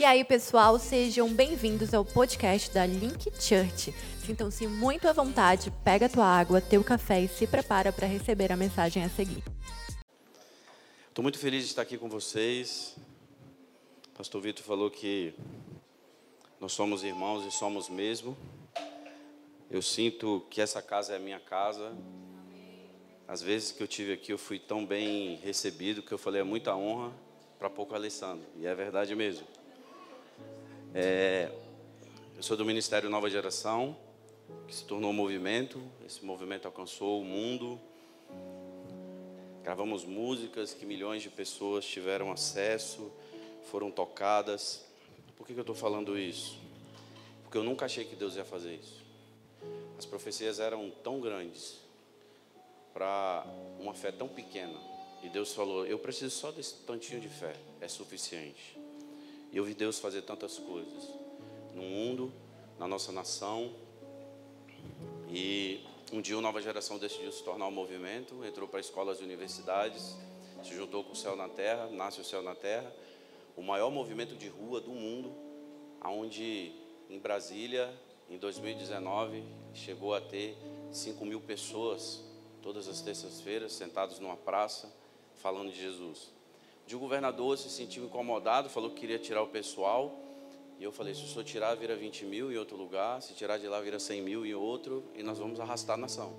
E aí, pessoal, sejam bem-vindos ao podcast da Link Church. Sintam-se muito à vontade, pega tua água, teu café e se prepara para receber a mensagem a seguir. Estou muito feliz de estar aqui com vocês. Pastor Vitor falou que nós somos irmãos e somos mesmo. Eu sinto que essa casa é a minha casa. Às vezes que eu tive aqui, eu fui tão bem recebido que eu falei é muita honra para pouco Alessandro. E é verdade mesmo. É, eu sou do Ministério Nova Geração, que se tornou um movimento. Esse movimento alcançou o mundo. Gravamos músicas que milhões de pessoas tiveram acesso, foram tocadas. Por que, que eu estou falando isso? Porque eu nunca achei que Deus ia fazer isso. As profecias eram tão grandes para uma fé tão pequena. E Deus falou: Eu preciso só desse tantinho de fé, é suficiente. E eu vi Deus fazer tantas coisas no mundo, na nossa nação. E um dia uma nova geração decidiu se tornar um movimento, entrou para escolas e universidades, se juntou com o Céu na Terra, nasce o Céu na Terra, o maior movimento de rua do mundo, aonde em Brasília, em 2019, chegou a ter 5 mil pessoas todas as terças-feiras sentados numa praça falando de Jesus de um governador se sentiu incomodado, falou que queria tirar o pessoal. E eu falei: se o senhor tirar, vira 20 mil em outro lugar, se tirar de lá, vira 100 mil em outro, e nós vamos arrastar a nação.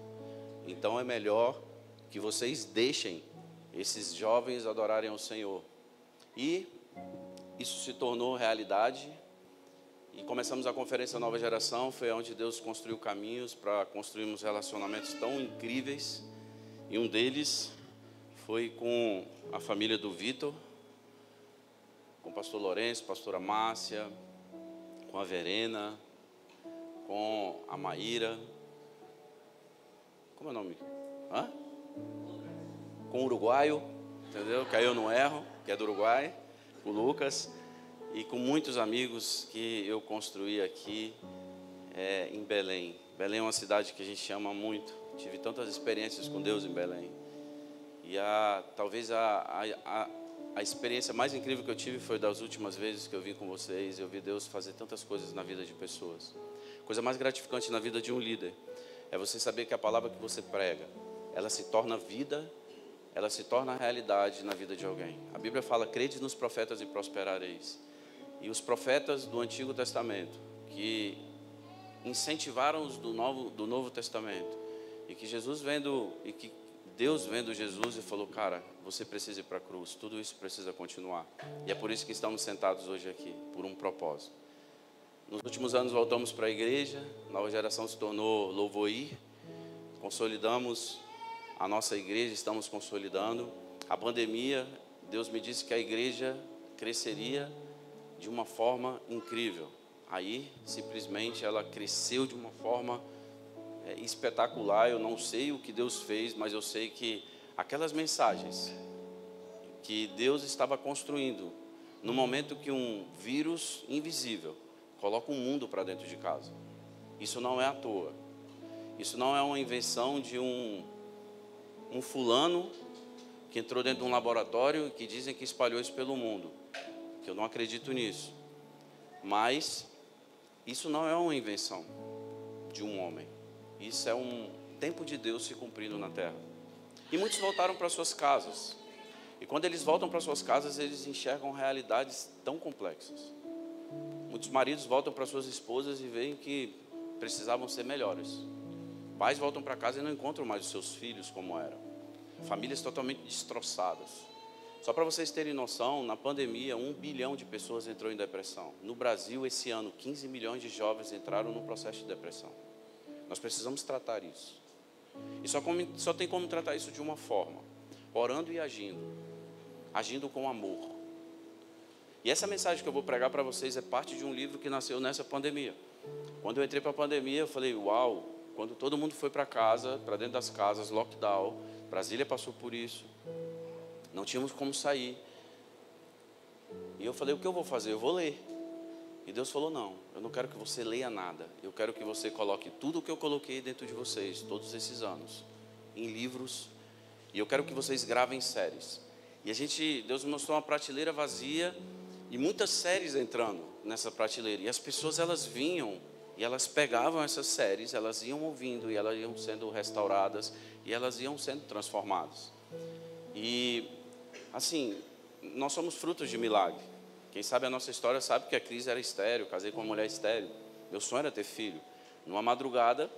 Então é melhor que vocês deixem esses jovens adorarem ao Senhor. E isso se tornou realidade. E começamos a conferência Nova Geração, foi onde Deus construiu caminhos para construirmos relacionamentos tão incríveis. E um deles foi com a família do Vitor, com o pastor Lourenço, pastora Márcia, com a Verena, com a Maíra. Como é o nome? Hã? Com o uruguaio, entendeu? Caiu no erro, que é do Uruguai, o Lucas, e com muitos amigos que eu construí aqui é, em Belém. Belém é uma cidade que a gente ama muito. Tive tantas experiências com Deus em Belém. E a, talvez a, a, a experiência mais incrível que eu tive foi das últimas vezes que eu vim com vocês. Eu vi Deus fazer tantas coisas na vida de pessoas. Coisa mais gratificante na vida de um líder é você saber que a palavra que você prega, ela se torna vida, ela se torna realidade na vida de alguém. A Bíblia fala: crede nos profetas e prosperareis. E os profetas do Antigo Testamento, que incentivaram os do Novo, do Novo Testamento, e que Jesus vendo, e que Deus vendo Jesus e falou: Cara, você precisa ir para a cruz, tudo isso precisa continuar. E é por isso que estamos sentados hoje aqui, por um propósito. Nos últimos anos voltamos para a igreja, nova geração se tornou Louvoir, consolidamos a nossa igreja, estamos consolidando. A pandemia, Deus me disse que a igreja cresceria de uma forma incrível. Aí, simplesmente, ela cresceu de uma forma incrível é, espetacular. Eu não sei o que Deus fez, mas eu sei que aquelas mensagens que Deus estava construindo no momento que um vírus invisível coloca um mundo para dentro de casa. Isso não é à toa. Isso não é uma invenção de um, um fulano que entrou dentro de um laboratório e que dizem que espalhou isso pelo mundo. Que eu não acredito nisso. Mas isso não é uma invenção de um homem. Isso é um tempo de Deus se cumprindo na terra. E muitos voltaram para suas casas. E quando eles voltam para suas casas, eles enxergam realidades tão complexas. Muitos maridos voltam para suas esposas e veem que precisavam ser melhores. Pais voltam para casa e não encontram mais os seus filhos como eram. Famílias totalmente destroçadas. Só para vocês terem noção, na pandemia, um bilhão de pessoas entrou em depressão. No Brasil, esse ano, 15 milhões de jovens entraram no processo de depressão. Nós precisamos tratar isso. E só, como, só tem como tratar isso de uma forma: orando e agindo. Agindo com amor. E essa mensagem que eu vou pregar para vocês é parte de um livro que nasceu nessa pandemia. Quando eu entrei para a pandemia, eu falei: Uau! Quando todo mundo foi para casa, para dentro das casas, lockdown, Brasília passou por isso. Não tínhamos como sair. E eu falei: O que eu vou fazer? Eu vou ler. E Deus falou: Não, eu não quero que você leia nada. Eu quero que você coloque tudo o que eu coloquei dentro de vocês, todos esses anos, em livros. E eu quero que vocês gravem séries. E a gente, Deus me mostrou uma prateleira vazia E muitas séries entrando nessa prateleira. E as pessoas elas vinham e elas pegavam essas séries, elas iam ouvindo e elas iam sendo restauradas e elas iam sendo transformadas. E assim, nós somos frutos de milagre. Quem sabe a nossa história sabe que a crise era estéreo, casei com uma mulher estéreo. Meu sonho era ter filho. Numa madrugada,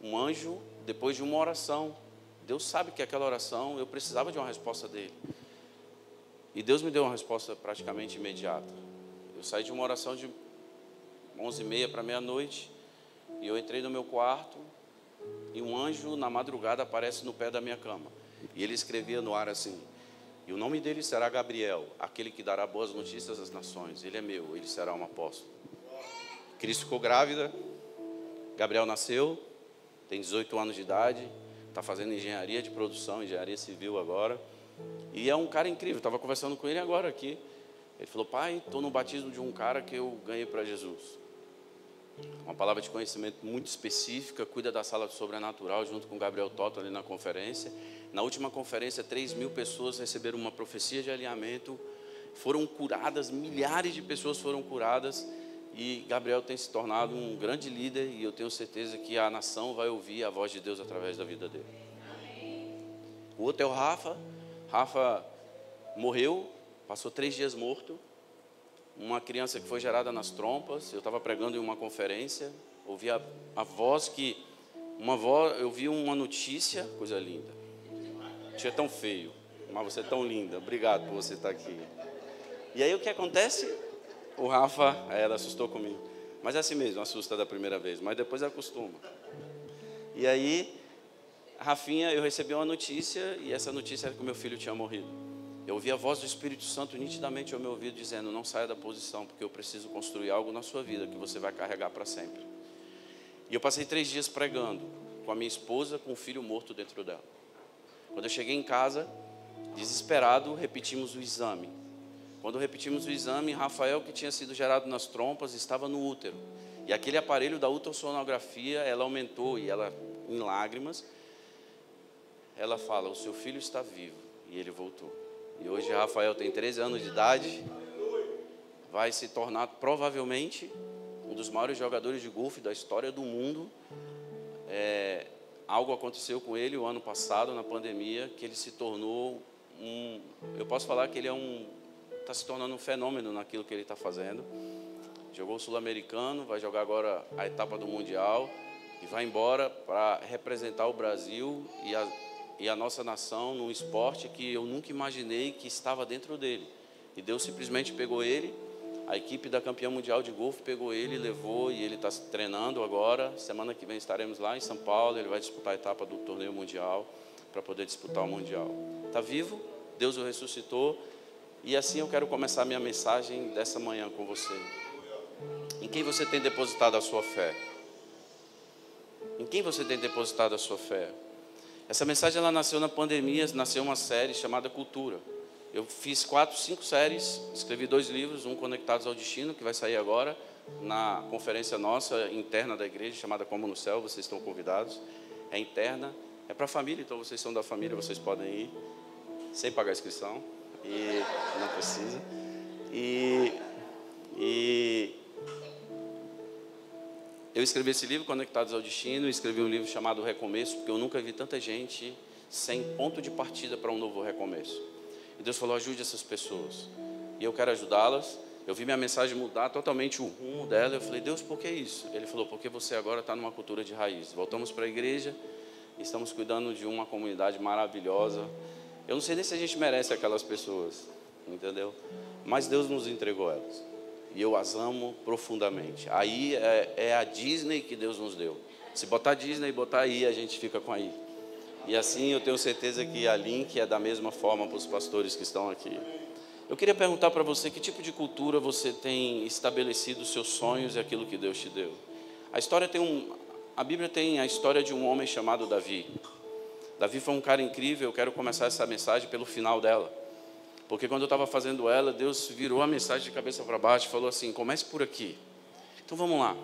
um anjo, depois de uma oração, Deus sabe que aquela oração eu precisava de uma resposta dele. E Deus me deu uma resposta praticamente imediata. Eu saí de uma oração de 11 e meia para meia-noite e eu entrei no meu quarto e um anjo na madrugada aparece no pé da minha cama. E ele escrevia no ar assim: E o nome dele será Gabriel, aquele que dará boas notícias às nações. Ele é meu, ele será um apóstolo. Cristo ficou grávida, Gabriel nasceu, tem 18 anos de idade, está fazendo engenharia de produção, engenharia civil agora. E é um cara incrível, estava conversando com ele agora aqui. Ele falou: Pai, estou no batismo de um cara que eu ganhei para Jesus. Uma palavra de conhecimento muito específica, cuida da sala do sobrenatural, junto com Gabriel Toto ali na conferência. Na última conferência, 3 mil pessoas receberam uma profecia de alinhamento, foram curadas, milhares de pessoas foram curadas. E Gabriel tem se tornado um grande líder, e eu tenho certeza que a nação vai ouvir a voz de Deus através da vida dele. O outro é o Rafa. Rafa morreu, passou três dias morto uma criança que foi gerada nas trompas. Eu estava pregando em uma conferência, ouvi a, a voz que uma voz, eu vi uma notícia, coisa linda. Tinha tão feio, mas você é tão linda. Obrigado por você estar aqui. E aí o que acontece? O Rafa, ela assustou comigo. Mas é assim mesmo, assusta da primeira vez, mas depois acostuma. E aí, Rafinha, eu recebi uma notícia e essa notícia era que meu filho tinha morrido. Eu ouvi a voz do Espírito Santo nitidamente ao meu ouvido dizendo: Não saia da posição, porque eu preciso construir algo na sua vida que você vai carregar para sempre. E eu passei três dias pregando com a minha esposa, com o filho morto dentro dela. Quando eu cheguei em casa, desesperado, repetimos o exame. Quando repetimos o exame, Rafael, que tinha sido gerado nas trompas, estava no útero. E aquele aparelho da ultrassonografia, ela aumentou e ela, em lágrimas, ela fala: O seu filho está vivo. E ele voltou. E hoje Rafael tem 13 anos de idade. Vai se tornar provavelmente um dos maiores jogadores de golfe da história do mundo. É, algo aconteceu com ele o ano passado, na pandemia, que ele se tornou um. Eu posso falar que ele é um. Está se tornando um fenômeno naquilo que ele está fazendo. Jogou o Sul-Americano, vai jogar agora a etapa do Mundial e vai embora para representar o Brasil e a, e a nossa nação num esporte que eu nunca imaginei que estava dentro dele. E Deus simplesmente pegou ele, a equipe da campeã mundial de golfe pegou ele, levou e ele está treinando agora. Semana que vem estaremos lá em São Paulo. Ele vai disputar a etapa do torneio mundial para poder disputar o mundial. Está vivo? Deus o ressuscitou. E assim eu quero começar a minha mensagem dessa manhã com você. Em quem você tem depositado a sua fé? Em quem você tem depositado a sua fé? Essa mensagem ela nasceu na pandemia, nasceu uma série chamada Cultura. Eu fiz quatro, cinco séries, escrevi dois livros, um Conectados ao Destino, que vai sair agora, na conferência nossa interna da igreja, chamada Como no Céu, vocês estão convidados. É interna, é para a família, então vocês são da família, vocês podem ir, sem pagar inscrição, e não precisa. E, e eu escrevi esse livro, Conectados ao Destino, escrevi um livro chamado Recomeço, porque eu nunca vi tanta gente sem ponto de partida para um novo recomeço. E Deus falou: ajude essas pessoas. E eu quero ajudá-las. Eu vi minha mensagem mudar totalmente o rumo dela. Eu falei: Deus, por que isso? Ele falou: porque você agora está numa cultura de raiz. Voltamos para a igreja, estamos cuidando de uma comunidade maravilhosa. Eu não sei nem se a gente merece aquelas pessoas, entendeu? Mas Deus nos entregou elas e eu as amo profundamente. Aí é, é, a Disney que Deus nos deu. Se botar Disney e botar aí, a gente fica com aí. E assim eu tenho certeza que a Link é da mesma forma para os pastores que estão aqui. Eu queria perguntar para você que tipo de cultura você tem estabelecido os seus sonhos e aquilo que Deus te deu. A história tem um, a Bíblia tem a história de um homem chamado Davi. Davi foi um cara incrível. Eu quero começar essa mensagem pelo final dela. Porque quando eu estava fazendo ela, Deus virou a mensagem de cabeça para baixo e falou assim: comece por aqui. Então vamos lá.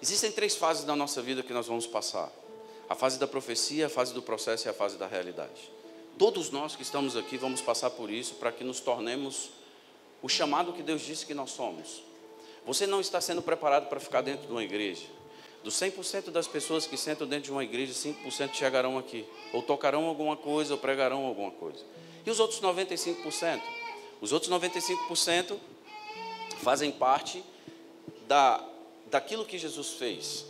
Existem três fases da nossa vida que nós vamos passar: a fase da profecia, a fase do processo e a fase da realidade. Todos nós que estamos aqui vamos passar por isso para que nos tornemos o chamado que Deus disse que nós somos. Você não está sendo preparado para ficar dentro de uma igreja. Dos 100% das pessoas que sentam dentro de uma igreja, 5% chegarão aqui. Ou tocarão alguma coisa, ou pregarão alguma coisa. E os outros 95%? Os outros 95% fazem parte da, daquilo que Jesus fez.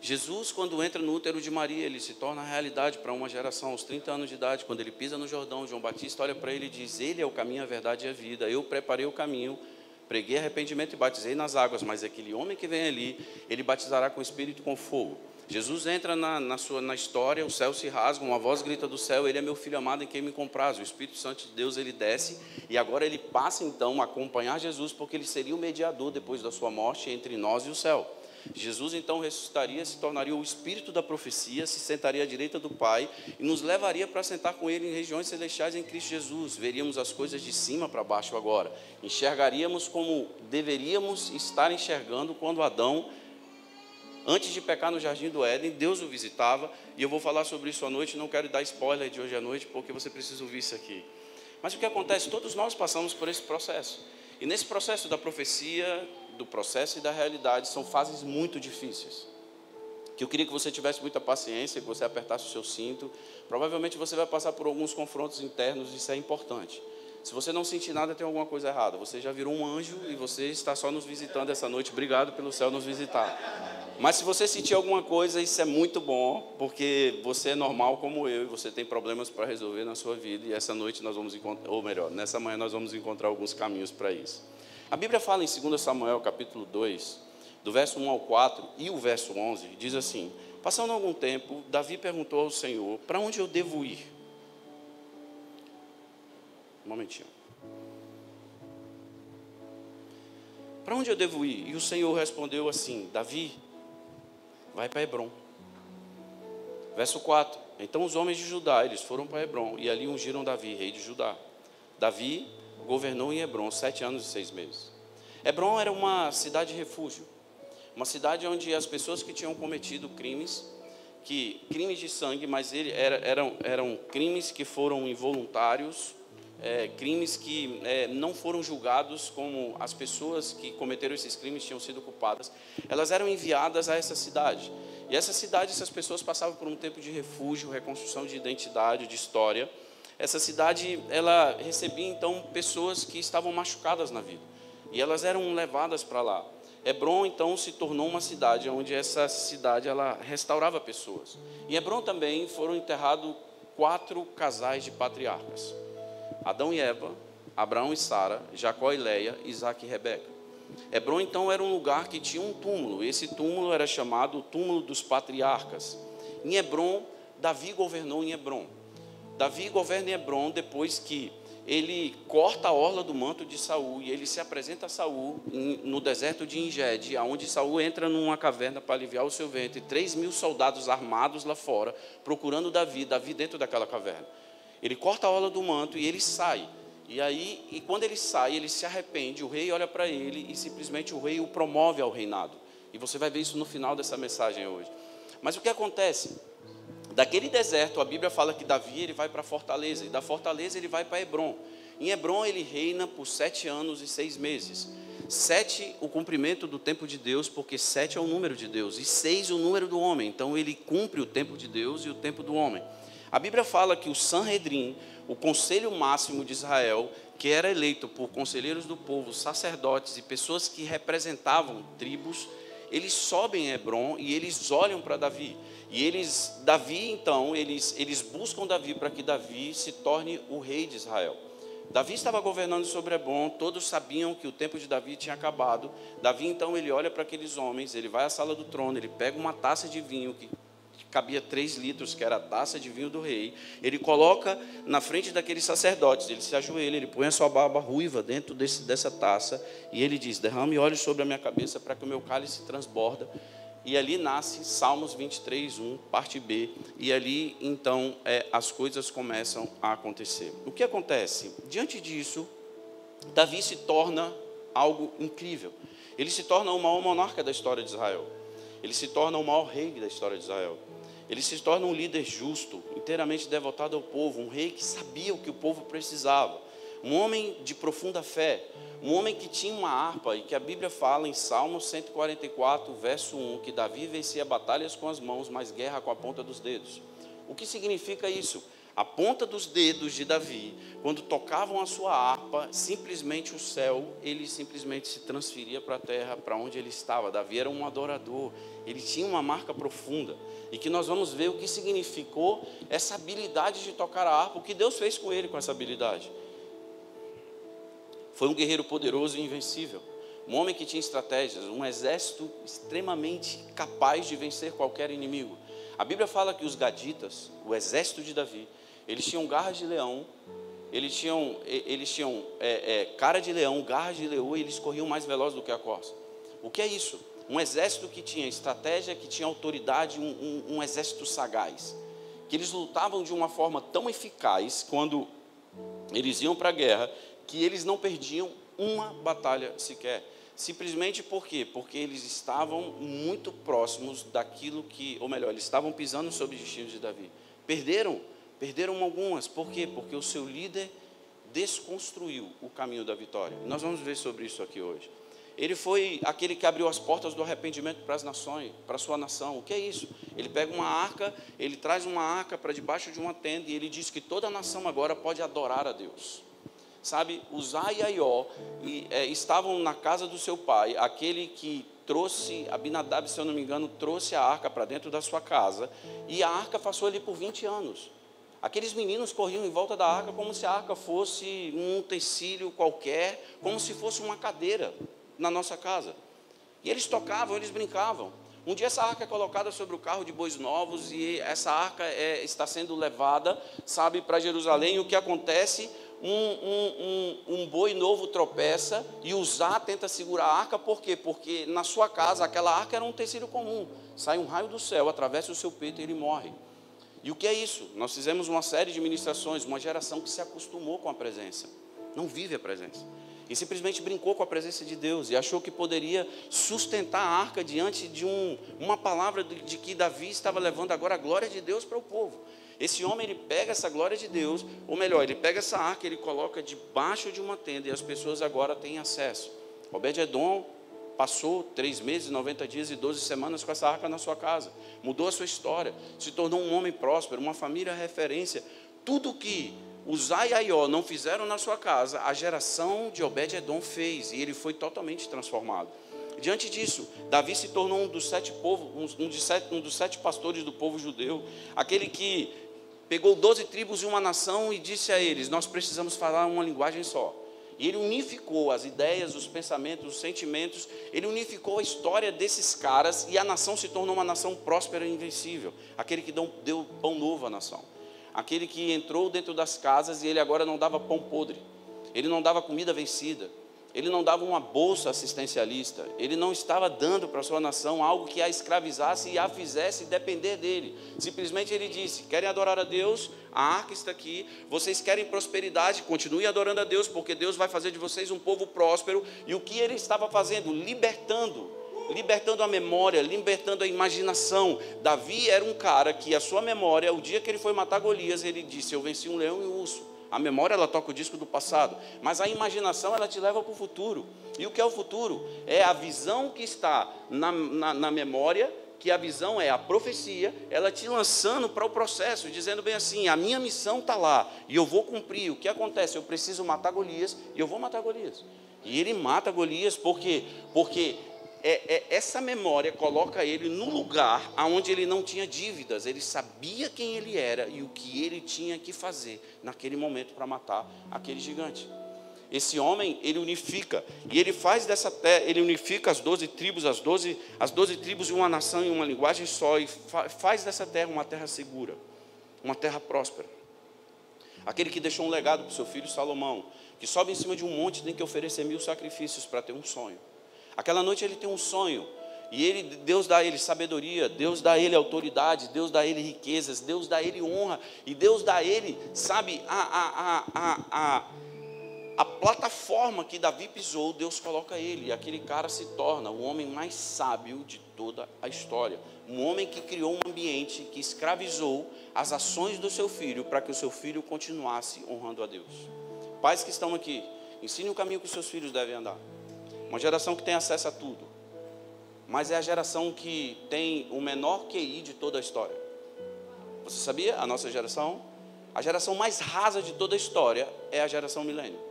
Jesus, quando entra no útero de Maria, ele se torna realidade para uma geração, aos 30 anos de idade, quando ele pisa no Jordão, João Batista olha para ele e diz: Ele é o caminho, a verdade e a vida. Eu preparei o caminho, preguei arrependimento e batizei nas águas, mas aquele homem que vem ali, ele batizará com o Espírito e com fogo. Jesus entra na, na, sua, na história, o céu se rasga, uma voz grita do céu, ele é meu filho amado em quem me compraz. O Espírito Santo de Deus, ele desce, e agora ele passa então a acompanhar Jesus, porque ele seria o mediador depois da sua morte entre nós e o céu. Jesus então ressuscitaria, se tornaria o espírito da profecia, se sentaria à direita do Pai e nos levaria para sentar com Ele em regiões celestiais em Cristo Jesus. Veríamos as coisas de cima para baixo agora. Enxergaríamos como deveríamos estar enxergando quando Adão, antes de pecar no jardim do Éden, Deus o visitava. E eu vou falar sobre isso à noite. Não quero dar spoiler de hoje à noite, porque você precisa ouvir isso aqui. Mas o que acontece? Todos nós passamos por esse processo. E nesse processo da profecia, do processo e da realidade são fases muito difíceis. Que eu queria que você tivesse muita paciência, que você apertasse o seu cinto. Provavelmente você vai passar por alguns confrontos internos, isso é importante. Se você não sentir nada, tem alguma coisa errada. Você já virou um anjo e você está só nos visitando essa noite. Obrigado pelo céu nos visitar. Mas se você sentir alguma coisa, isso é muito bom, porque você é normal como eu e você tem problemas para resolver na sua vida. E essa noite nós vamos encontrar, ou melhor, nessa manhã nós vamos encontrar alguns caminhos para isso. A Bíblia fala em 2 Samuel, capítulo 2, do verso 1 ao 4 e o verso 11, diz assim: Passando algum tempo, Davi perguntou ao Senhor: Para onde eu devo ir? Um momentinho. Para onde eu devo ir? E o Senhor respondeu assim: Davi, vai para Hebron. Verso 4: Então os homens de Judá, eles foram para Hebron e ali ungiram Davi, rei de Judá. Davi governou em Hebron sete anos e seis meses. Hebron era uma cidade refúgio, uma cidade onde as pessoas que tinham cometido crimes, que crimes de sangue, mas ele, era, eram, eram crimes que foram involuntários, é, crimes que é, não foram julgados como as pessoas que cometeram esses crimes tinham sido culpadas, elas eram enviadas a essa cidade. E essa cidade, essas pessoas passavam por um tempo de refúgio, reconstrução de identidade, de história. Essa cidade, ela recebia então pessoas que estavam machucadas na vida. E elas eram levadas para lá. Hebron então se tornou uma cidade onde essa cidade ela restaurava pessoas. Em Hebron também foram enterrados quatro casais de patriarcas: Adão e Eva, Abraão e Sara, Jacó e Leia, Isaac e Rebeca. Hebron então era um lugar que tinha um túmulo. Esse túmulo era chamado o túmulo dos patriarcas. Em Hebron, Davi governou em Hebron. Davi governa em Hebron depois que ele corta a orla do manto de Saul e ele se apresenta a Saul no deserto de Engede, aonde Saul entra numa caverna para aliviar o seu ventre, três mil soldados armados lá fora, procurando Davi, Davi dentro daquela caverna. Ele corta a orla do manto e ele sai. E aí, e quando ele sai, ele se arrepende, o rei olha para ele e simplesmente o rei o promove ao reinado. E você vai ver isso no final dessa mensagem hoje. Mas o que acontece? Daquele deserto, a Bíblia fala que Davi ele vai para Fortaleza, e da Fortaleza ele vai para Hebron. Em Hebron ele reina por sete anos e seis meses. Sete, o cumprimento do tempo de Deus, porque sete é o número de Deus, e seis o número do homem. Então ele cumpre o tempo de Deus e o tempo do homem. A Bíblia fala que o Sanhedrin, o conselho máximo de Israel, que era eleito por conselheiros do povo, sacerdotes e pessoas que representavam tribos, eles sobem em Hebron e eles olham para Davi. E eles, Davi então, eles, eles buscam Davi para que Davi se torne o rei de Israel. Davi estava governando sobre Hebron, todos sabiam que o tempo de Davi tinha acabado. Davi então ele olha para aqueles homens, ele vai à sala do trono, ele pega uma taça de vinho que cabia três litros, que era a taça de vinho do rei. Ele coloca na frente daqueles sacerdotes, ele se ajoelha, ele põe a sua barba ruiva dentro desse, dessa taça e ele diz: Derrame óleo sobre a minha cabeça para que o meu cálice transborda. E ali nasce Salmos 23, 1, parte B. E ali, então, é, as coisas começam a acontecer. O que acontece? Diante disso, Davi se torna algo incrível. Ele se torna o maior monarca da história de Israel. Ele se torna o maior rei da história de Israel. Ele se torna um líder justo, inteiramente devotado ao povo, um rei que sabia o que o povo precisava. um homem de profunda fé, um homem que tinha uma harpa e que a Bíblia fala em Salmo 144, verso 1, que Davi vencia batalhas com as mãos, mas guerra com a ponta dos dedos. O que significa isso? A ponta dos dedos de Davi, quando tocavam a sua harpa, simplesmente o céu, ele simplesmente se transferia para a terra, para onde ele estava. Davi era um adorador, ele tinha uma marca profunda. E que nós vamos ver o que significou essa habilidade de tocar a harpa, o que Deus fez com ele com essa habilidade. Foi um guerreiro poderoso e invencível. Um homem que tinha estratégias, um exército extremamente capaz de vencer qualquer inimigo. A Bíblia fala que os gaditas, o exército de Davi, eles tinham garras de leão, eles tinham, eles tinham é, é, cara de leão, garras de leão e eles corriam mais velozes do que a corça. O que é isso? Um exército que tinha estratégia, que tinha autoridade, um, um, um exército sagaz. Que eles lutavam de uma forma tão eficaz quando eles iam para a guerra, que eles não perdiam uma batalha sequer. Simplesmente por quê? Porque eles estavam muito próximos daquilo que, ou melhor, eles estavam pisando sobre os destinos de Davi. Perderam, perderam algumas. Por quê? Porque o seu líder desconstruiu o caminho da vitória. Nós vamos ver sobre isso aqui hoje. Ele foi aquele que abriu as portas do arrependimento para as nações, para a sua nação. O que é isso? Ele pega uma arca, ele traz uma arca para debaixo de uma tenda e ele diz que toda a nação agora pode adorar a Deus sabe, Uzá e Aió e, é, estavam na casa do seu pai, aquele que trouxe, Abinadab, se eu não me engano, trouxe a arca para dentro da sua casa, e a arca passou ali por 20 anos. Aqueles meninos corriam em volta da arca como se a arca fosse um utensílio qualquer, como se fosse uma cadeira na nossa casa. E eles tocavam, eles brincavam. Um dia essa arca é colocada sobre o carro de bois novos e essa arca é, está sendo levada, sabe, para Jerusalém. E o que acontece? Um, um, um, um boi novo tropeça e usar tenta segurar a arca, por quê? Porque na sua casa aquela arca era um tecido comum. Sai um raio do céu, atravessa o seu peito e ele morre. E o que é isso? Nós fizemos uma série de ministrações, uma geração que se acostumou com a presença, não vive a presença. E simplesmente brincou com a presença de Deus e achou que poderia sustentar a arca diante de um, uma palavra de, de que Davi estava levando agora a glória de Deus para o povo. Esse homem ele pega essa glória de Deus, ou melhor, ele pega essa arca, ele coloca debaixo de uma tenda e as pessoas agora têm acesso. Obed-edom passou três meses, 90 dias e 12 semanas com essa arca na sua casa, mudou a sua história, se tornou um homem próspero, uma família referência. Tudo que Uzai e Aió não fizeram na sua casa, a geração de Obed-edom fez e ele foi totalmente transformado. Diante disso, Davi se tornou um dos sete povos, um, dos sete, um dos sete pastores do povo judeu, aquele que pegou doze tribos e uma nação e disse a eles: Nós precisamos falar uma linguagem só. E ele unificou as ideias, os pensamentos, os sentimentos, ele unificou a história desses caras e a nação se tornou uma nação próspera e invencível. Aquele que deu pão novo à nação. Aquele que entrou dentro das casas e ele agora não dava pão podre. Ele não dava comida vencida. Ele não dava uma bolsa assistencialista, ele não estava dando para a sua nação algo que a escravizasse e a fizesse depender dele. Simplesmente ele disse: Querem adorar a Deus? A arca está aqui. Vocês querem prosperidade? Continue adorando a Deus, porque Deus vai fazer de vocês um povo próspero. E o que ele estava fazendo? Libertando libertando a memória, libertando a imaginação. Davi era um cara que a sua memória, o dia que ele foi matar Golias, ele disse: Eu venci um leão e um urso. A memória ela toca o disco do passado, mas a imaginação ela te leva para o futuro. E o que é o futuro? É a visão que está na, na, na memória, que a visão é a profecia, ela te lançando para o processo, dizendo bem assim: a minha missão está lá e eu vou cumprir. O que acontece? Eu preciso matar Golias e eu vou matar Golias. E ele mata Golias porque porque é, é, essa memória coloca ele no lugar onde ele não tinha dívidas, ele sabia quem ele era e o que ele tinha que fazer naquele momento para matar aquele gigante. Esse homem, ele unifica, e ele faz dessa terra, ele unifica as doze tribos, as doze as 12 tribos de uma nação em uma linguagem só, e fa, faz dessa terra uma terra segura, uma terra próspera. Aquele que deixou um legado para o seu filho Salomão, que sobe em cima de um monte tem que oferecer mil sacrifícios para ter um sonho. Aquela noite ele tem um sonho. E ele, Deus dá a ele sabedoria, Deus dá a ele autoridade, Deus dá a ele riquezas, Deus dá a ele honra, e Deus dá a ele, sabe, a, a, a, a, a plataforma que Davi pisou, Deus coloca ele, e aquele cara se torna o homem mais sábio de toda a história. Um homem que criou um ambiente que escravizou as ações do seu filho para que o seu filho continuasse honrando a Deus. Pais que estão aqui, ensine o caminho que os seus filhos devem andar. Uma geração que tem acesso a tudo. Mas é a geração que tem o menor QI de toda a história. Você sabia? A nossa geração, a geração mais rasa de toda a história é a geração milênio.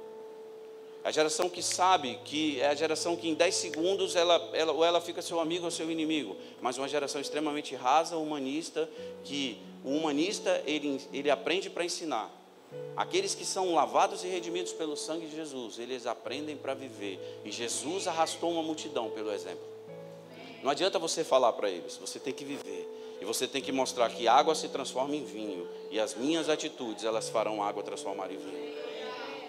A geração que sabe que é a geração que em 10 segundos ela, ela, ou ela fica seu amigo ou seu inimigo, mas uma geração extremamente rasa, humanista, que o humanista ele, ele aprende para ensinar. Aqueles que são lavados e redimidos pelo sangue de Jesus, eles aprendem para viver. E Jesus arrastou uma multidão pelo exemplo. Não adianta você falar para eles, você tem que viver. E você tem que mostrar que água se transforma em vinho. E as minhas atitudes, elas farão água transformar em vinho.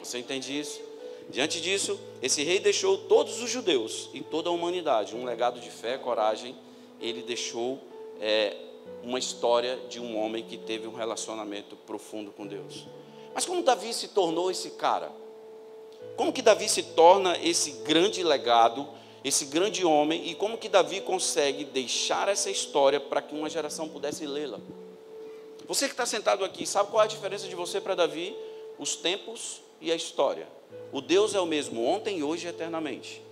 Você entende isso? Diante disso, esse rei deixou todos os judeus e toda a humanidade um legado de fé, coragem. Ele deixou é, uma história de um homem que teve um relacionamento profundo com Deus. Mas como Davi se tornou esse cara? Como que Davi se torna esse grande legado, esse grande homem, e como que Davi consegue deixar essa história para que uma geração pudesse lê-la? Você que está sentado aqui, sabe qual é a diferença de você para Davi? Os tempos e a história. O Deus é o mesmo ontem, hoje e eternamente.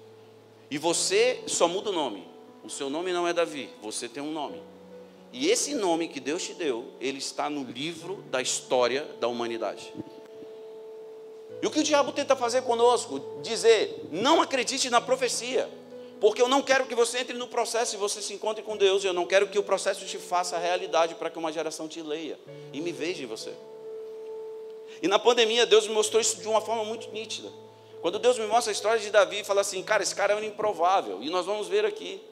E você só muda o nome. O seu nome não é Davi, você tem um nome. E esse nome que Deus te deu, ele está no livro da história da humanidade. E o que o diabo tenta fazer conosco? Dizer, não acredite na profecia. Porque eu não quero que você entre no processo e você se encontre com Deus. Eu não quero que o processo te faça realidade para que uma geração te leia e me veja em você. E na pandemia, Deus me mostrou isso de uma forma muito nítida. Quando Deus me mostra a história de Davi, fala assim: cara, esse cara é um improvável. E nós vamos ver aqui.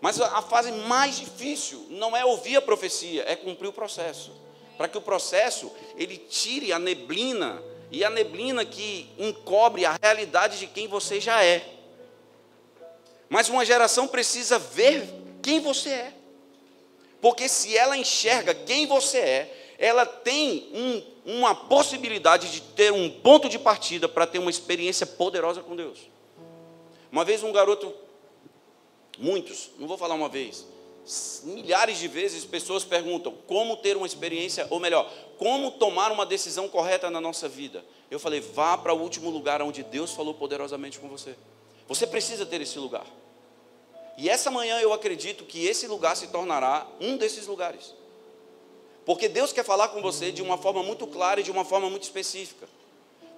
Mas a fase mais difícil não é ouvir a profecia, é cumprir o processo. Para que o processo ele tire a neblina e a neblina que encobre a realidade de quem você já é. Mas uma geração precisa ver quem você é. Porque se ela enxerga quem você é, ela tem um, uma possibilidade de ter um ponto de partida para ter uma experiência poderosa com Deus. Uma vez um garoto, muitos, não vou falar uma vez, milhares de vezes pessoas perguntam como ter uma experiência, ou melhor, como tomar uma decisão correta na nossa vida. Eu falei, vá para o último lugar onde Deus falou poderosamente com você. Você precisa ter esse lugar. E essa manhã eu acredito que esse lugar se tornará um desses lugares. Porque Deus quer falar com você de uma forma muito clara e de uma forma muito específica.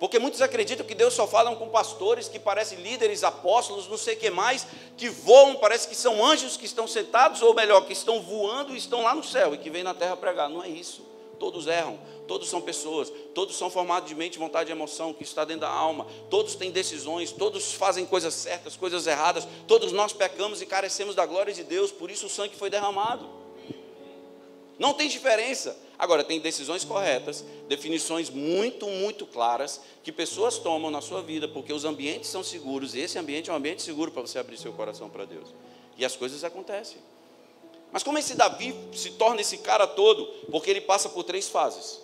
Porque muitos acreditam que Deus só fala com pastores que parecem líderes, apóstolos, não sei o que mais, que voam, parece que são anjos que estão sentados, ou melhor, que estão voando e estão lá no céu e que vêm na terra pregar. Não é isso. Todos erram, todos são pessoas, todos são formados de mente, vontade e emoção, que está dentro da alma, todos têm decisões, todos fazem coisas certas, coisas erradas, todos nós pecamos e carecemos da glória de Deus, por isso o sangue foi derramado. Não tem diferença. Agora, tem decisões corretas, definições muito, muito claras que pessoas tomam na sua vida, porque os ambientes são seguros, e esse ambiente é um ambiente seguro para você abrir seu coração para Deus. E as coisas acontecem. Mas como esse Davi se torna esse cara todo? Porque ele passa por três fases: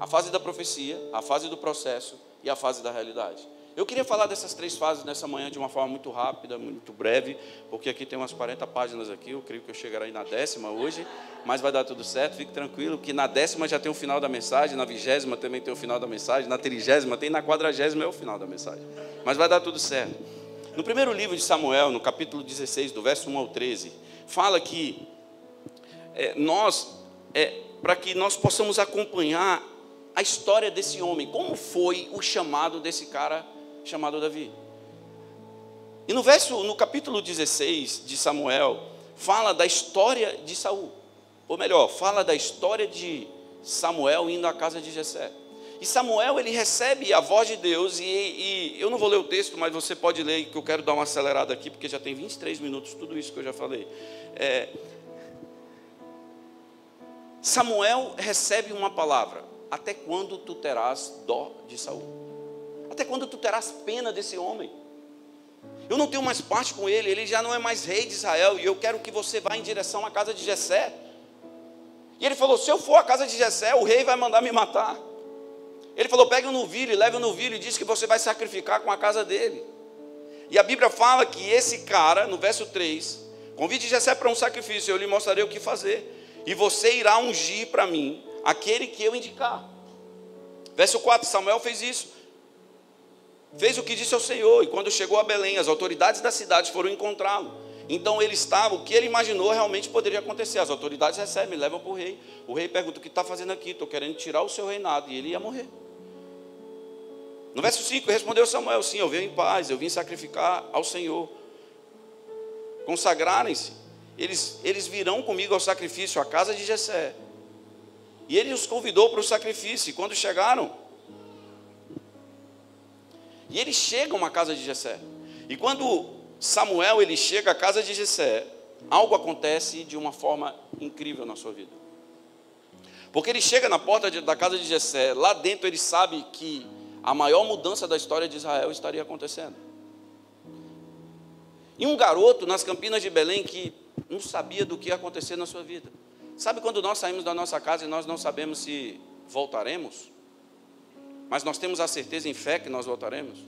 a fase da profecia, a fase do processo e a fase da realidade. Eu queria falar dessas três fases nessa manhã de uma forma muito rápida, muito breve, porque aqui tem umas 40 páginas aqui, eu creio que eu chegarei na décima hoje, mas vai dar tudo certo, fique tranquilo, que na décima já tem o final da mensagem, na vigésima também tem o final da mensagem, na trigésima tem, na quadragésima é o final da mensagem. Mas vai dar tudo certo. No primeiro livro de Samuel, no capítulo 16, do verso 1 ao 13, fala que é, nós, é, para que nós possamos acompanhar a história desse homem, como foi o chamado desse cara chamado Davi. E no verso, no capítulo 16 de Samuel, fala da história de Saul. Ou melhor, fala da história de Samuel indo à casa de Jessé. E Samuel ele recebe a voz de Deus e, e, eu não vou ler o texto, mas você pode ler que eu quero dar uma acelerada aqui porque já tem 23 minutos tudo isso que eu já falei. É, Samuel recebe uma palavra: até quando tu terás dó de Saul? Até quando tu terás pena desse homem? Eu não tenho mais parte com ele, ele já não é mais rei de Israel, e eu quero que você vá em direção à casa de Jessé. E ele falou: se eu for à casa de Jessé, o rei vai mandar me matar. Ele falou: pega um novilho leve um novilho e diz que você vai sacrificar com a casa dele. E a Bíblia fala que esse cara, no verso 3, convide Jessé para um sacrifício, eu lhe mostrarei o que fazer. E você irá ungir para mim aquele que eu indicar. Verso 4, Samuel fez isso. Fez o que disse ao Senhor, e quando chegou a Belém, as autoridades da cidade foram encontrá-lo. Então ele estava, o que ele imaginou realmente poderia acontecer. As autoridades recebem, levam para o rei. O rei pergunta: O que está fazendo aqui? Estou querendo tirar o seu reinado. E ele ia morrer. No verso 5, respondeu Samuel: Sim, eu venho em paz, eu vim sacrificar ao Senhor. Consagrarem-se, eles, eles virão comigo ao sacrifício, à casa de Jessé. E ele os convidou para o sacrifício. E quando chegaram, e eles chegam à casa de Jessé. E quando Samuel ele chega à casa de Jessé, algo acontece de uma forma incrível na sua vida. Porque ele chega na porta de, da casa de Jessé, lá dentro ele sabe que a maior mudança da história de Israel estaria acontecendo. E um garoto nas campinas de Belém que não sabia do que ia acontecer na sua vida. Sabe quando nós saímos da nossa casa e nós não sabemos se voltaremos? Mas nós temos a certeza em fé que nós voltaremos?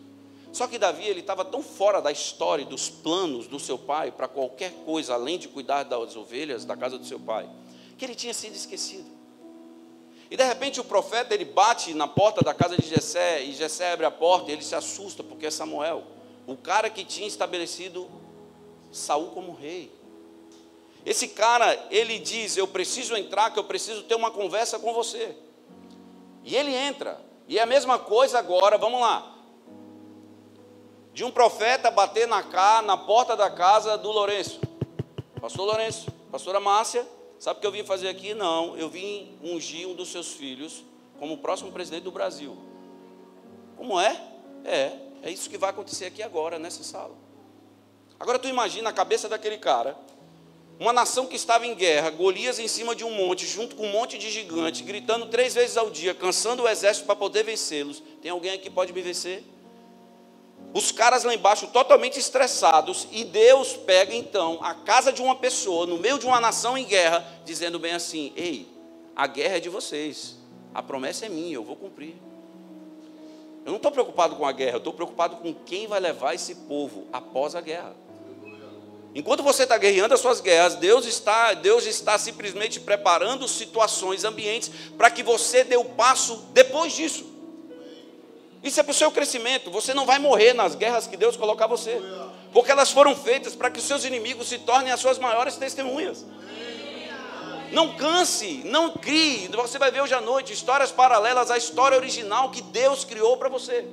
Só que Davi ele estava tão fora da história, dos planos do seu pai para qualquer coisa além de cuidar das ovelhas da casa do seu pai, que ele tinha sido esquecido. E de repente o profeta ele bate na porta da casa de Jessé e Jessé abre a porta e ele se assusta porque é Samuel, o cara que tinha estabelecido Saul como rei. Esse cara, ele diz: "Eu preciso entrar, que eu preciso ter uma conversa com você". E ele entra. E é a mesma coisa agora, vamos lá de um profeta bater na, cá, na porta da casa do Lourenço. Pastor Lourenço, pastora Márcia, sabe o que eu vim fazer aqui? Não, eu vim ungir um dos seus filhos como o próximo presidente do Brasil. Como é? É, é isso que vai acontecer aqui agora, nessa sala. Agora tu imagina a cabeça daquele cara, uma nação que estava em guerra, Golias em cima de um monte, junto com um monte de gigante, gritando três vezes ao dia, cansando o exército para poder vencê-los. Tem alguém aqui que pode me vencer? Os caras lá embaixo totalmente estressados, e Deus pega então a casa de uma pessoa, no meio de uma nação em guerra, dizendo bem assim: Ei, a guerra é de vocês, a promessa é minha, eu vou cumprir. Eu não estou preocupado com a guerra, eu estou preocupado com quem vai levar esse povo após a guerra. Enquanto você está guerreando as suas guerras, Deus está, Deus está simplesmente preparando situações, ambientes, para que você dê o passo depois disso. Isso é para o seu crescimento. Você não vai morrer nas guerras que Deus colocar você. Porque elas foram feitas para que os seus inimigos se tornem as suas maiores testemunhas. Não canse, não crie. Você vai ver hoje à noite histórias paralelas à história original que Deus criou para você.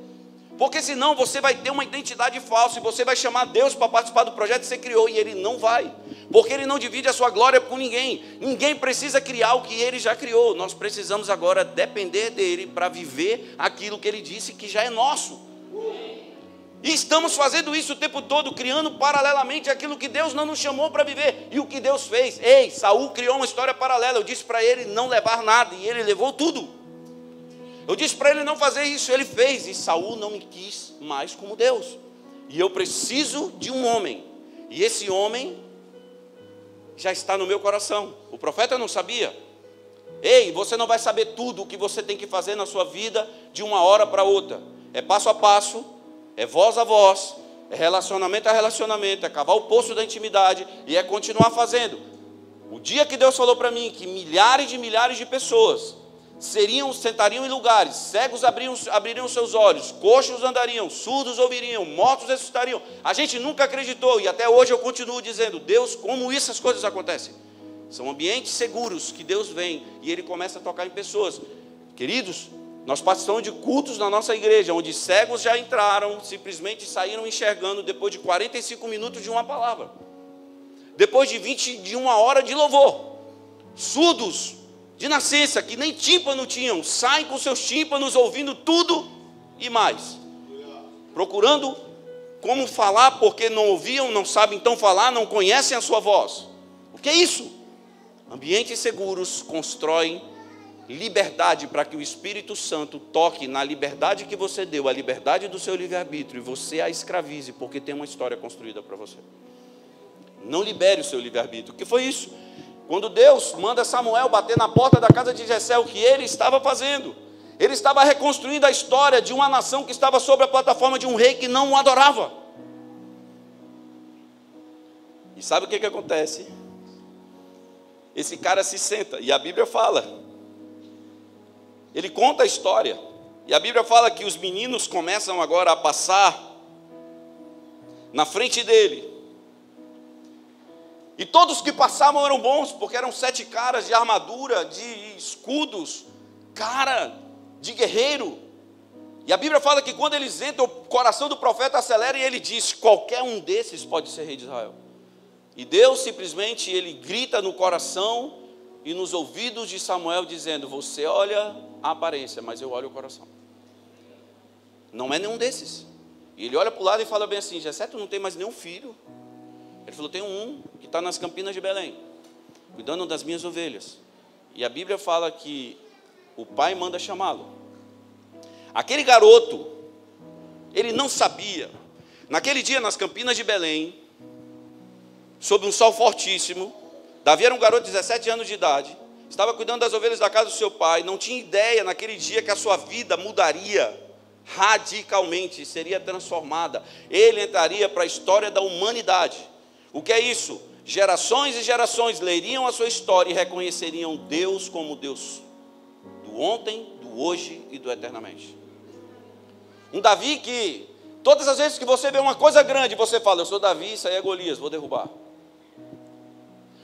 Porque senão você vai ter uma identidade falsa e você vai chamar Deus para participar do projeto que você criou e ele não vai. Porque ele não divide a sua glória com ninguém. Ninguém precisa criar o que ele já criou. Nós precisamos agora depender dele para viver aquilo que ele disse que já é nosso. E estamos fazendo isso o tempo todo, criando paralelamente aquilo que Deus não nos chamou para viver. E o que Deus fez? Ei, Saul criou uma história paralela. Eu disse para ele não levar nada e ele levou tudo. Eu disse para ele não fazer isso, ele fez, e Saul não me quis mais como Deus. E eu preciso de um homem. E esse homem já está no meu coração. O profeta não sabia. Ei, você não vai saber tudo o que você tem que fazer na sua vida de uma hora para outra. É passo a passo, é voz a voz, é relacionamento a relacionamento, é cavar o poço da intimidade e é continuar fazendo. O dia que Deus falou para mim que milhares de milhares de pessoas seriam, sentariam em lugares, cegos abriam, abririam seus olhos, coxos andariam, surdos ouviriam, mortos ressuscitariam. A gente nunca acreditou e até hoje eu continuo dizendo: Deus, como essas coisas acontecem? São ambientes seguros que Deus vem e Ele começa a tocar em pessoas. Queridos, nós participamos de cultos na nossa igreja, onde cegos já entraram, simplesmente saíram enxergando depois de 45 minutos de uma palavra. Depois de 20 de uma hora de louvor. Surdos de nascença, que nem tímpano tinham, saem com seus tímpanos ouvindo tudo e mais, procurando como falar, porque não ouviam, não sabem então falar, não conhecem a sua voz. O que é isso? Ambientes seguros constroem liberdade para que o Espírito Santo toque na liberdade que você deu, a liberdade do seu livre-arbítrio, e você a escravize, porque tem uma história construída para você. Não libere o seu livre-arbítrio. O que foi isso? Quando Deus manda Samuel bater na porta da casa de Jessé, o que ele estava fazendo? Ele estava reconstruindo a história de uma nação que estava sob a plataforma de um rei que não o adorava. E sabe o que, que acontece? Esse cara se senta, e a Bíblia fala. Ele conta a história. E a Bíblia fala que os meninos começam agora a passar na frente dele. E todos que passavam eram bons, porque eram sete caras de armadura, de escudos, cara de guerreiro. E a Bíblia fala que quando eles entram, o coração do profeta acelera e ele diz: qualquer um desses pode ser rei de Israel. E Deus simplesmente ele grita no coração e nos ouvidos de Samuel dizendo: Você olha a aparência, mas eu olho o coração. Não é nenhum desses. E ele olha para o lado e fala bem assim: Jessé, tu não tem mais nenhum filho. Ele falou: Tem um que está nas campinas de Belém, cuidando das minhas ovelhas. E a Bíblia fala que o pai manda chamá-lo. Aquele garoto, ele não sabia. Naquele dia, nas campinas de Belém, sob um sol fortíssimo, Davi era um garoto de 17 anos de idade, estava cuidando das ovelhas da casa do seu pai, não tinha ideia naquele dia que a sua vida mudaria radicalmente, seria transformada. Ele entraria para a história da humanidade. O que é isso? Gerações e gerações leriam a sua história e reconheceriam Deus como Deus do ontem, do hoje e do eternamente. Um Davi que, todas as vezes que você vê uma coisa grande, você fala: Eu sou Davi, isso aí é Golias, vou derrubar.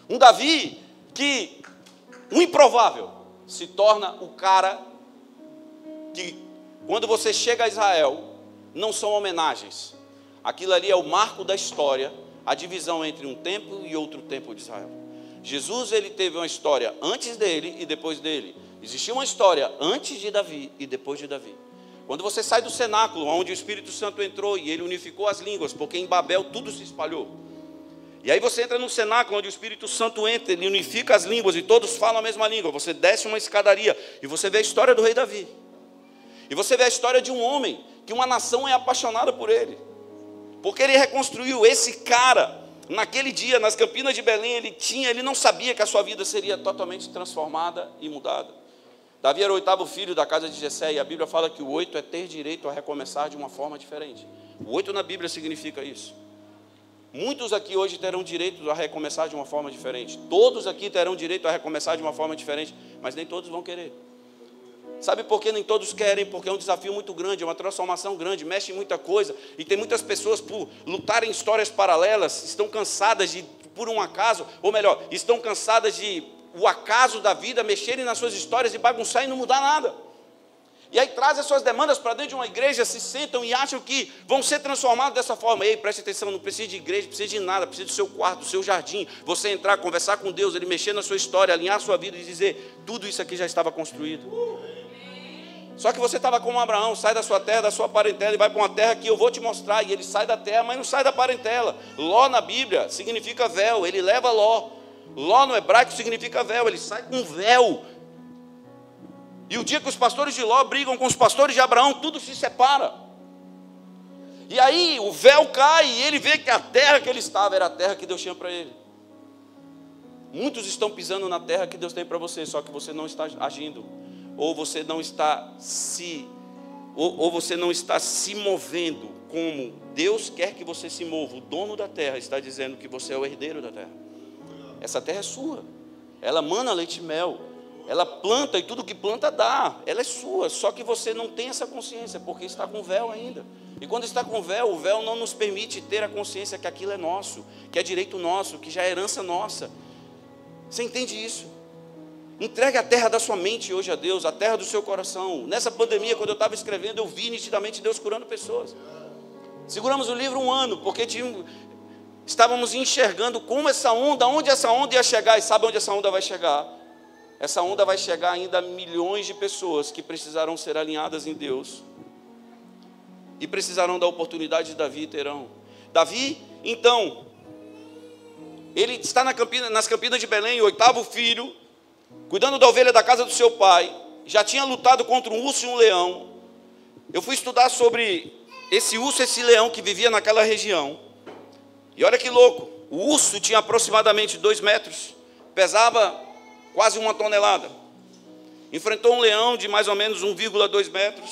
Um Davi que, um improvável, se torna o cara que, quando você chega a Israel, não são homenagens. Aquilo ali é o marco da história a divisão entre um templo e outro templo de Israel. Jesus ele teve uma história antes dele e depois dele. Existia uma história antes de Davi e depois de Davi. Quando você sai do cenáculo, onde o Espírito Santo entrou e ele unificou as línguas, porque em Babel tudo se espalhou. E aí você entra no cenáculo, onde o Espírito Santo entra, ele unifica as línguas e todos falam a mesma língua. Você desce uma escadaria e você vê a história do rei Davi. E você vê a história de um homem que uma nação é apaixonada por ele. Porque ele reconstruiu esse cara. Naquele dia, nas campinas de Belém, ele tinha, ele não sabia que a sua vida seria totalmente transformada e mudada. Davi era o oitavo filho da casa de Jessé, e a Bíblia fala que o oito é ter direito a recomeçar de uma forma diferente. O oito na Bíblia significa isso. Muitos aqui hoje terão direito a recomeçar de uma forma diferente. Todos aqui terão direito a recomeçar de uma forma diferente, mas nem todos vão querer. Sabe por que nem todos querem? Porque é um desafio muito grande, é uma transformação grande, mexe em muita coisa. E tem muitas pessoas, por lutarem histórias paralelas, estão cansadas de, por um acaso, ou melhor, estão cansadas de o acaso da vida mexerem nas suas histórias e bagunçar e não mudar nada. E aí trazem as suas demandas para dentro de uma igreja, se sentam e acham que vão ser transformados dessa forma. Ei, preste atenção, não precisa de igreja, precisa de nada, precisa do seu quarto, do seu jardim. Você entrar, conversar com Deus, Ele mexer na sua história, alinhar a sua vida e dizer: tudo isso aqui já estava construído. Só que você estava como Abraão, sai da sua terra, da sua parentela e vai para uma terra que eu vou te mostrar. E ele sai da terra, mas não sai da parentela. Ló na Bíblia significa véu, ele leva Ló. Ló no hebraico significa véu, ele sai com véu. E o dia que os pastores de Ló brigam com os pastores de Abraão, tudo se separa. E aí o véu cai e ele vê que a terra que ele estava era a terra que Deus tinha para ele. Muitos estão pisando na terra que Deus tem para você, só que você não está agindo ou você não está se ou, ou você não está se movendo como Deus quer que você se mova. O dono da terra está dizendo que você é o herdeiro da terra. Essa terra é sua. Ela mana leite e mel. Ela planta e tudo que planta dá. Ela é sua. Só que você não tem essa consciência porque está com véu ainda. E quando está com véu, o véu não nos permite ter a consciência que aquilo é nosso, que é direito nosso, que já é herança nossa. Você entende isso? Entregue a terra da sua mente hoje a Deus, a terra do seu coração. Nessa pandemia, quando eu estava escrevendo, eu vi nitidamente Deus curando pessoas. Seguramos o livro um ano, porque tínhamos, estávamos enxergando como essa onda, onde essa onda ia chegar, e sabe onde essa onda vai chegar? Essa onda vai chegar ainda a milhões de pessoas que precisarão ser alinhadas em Deus e precisarão da oportunidade de Davi terão. Davi, então, ele está na campina, nas campinas de Belém, o oitavo filho, cuidando da ovelha da casa do seu pai, já tinha lutado contra um urso e um leão. Eu fui estudar sobre esse urso e esse leão que vivia naquela região. E olha que louco, o urso tinha aproximadamente dois metros, pesava quase uma tonelada. Enfrentou um leão de mais ou menos 1,2 metros.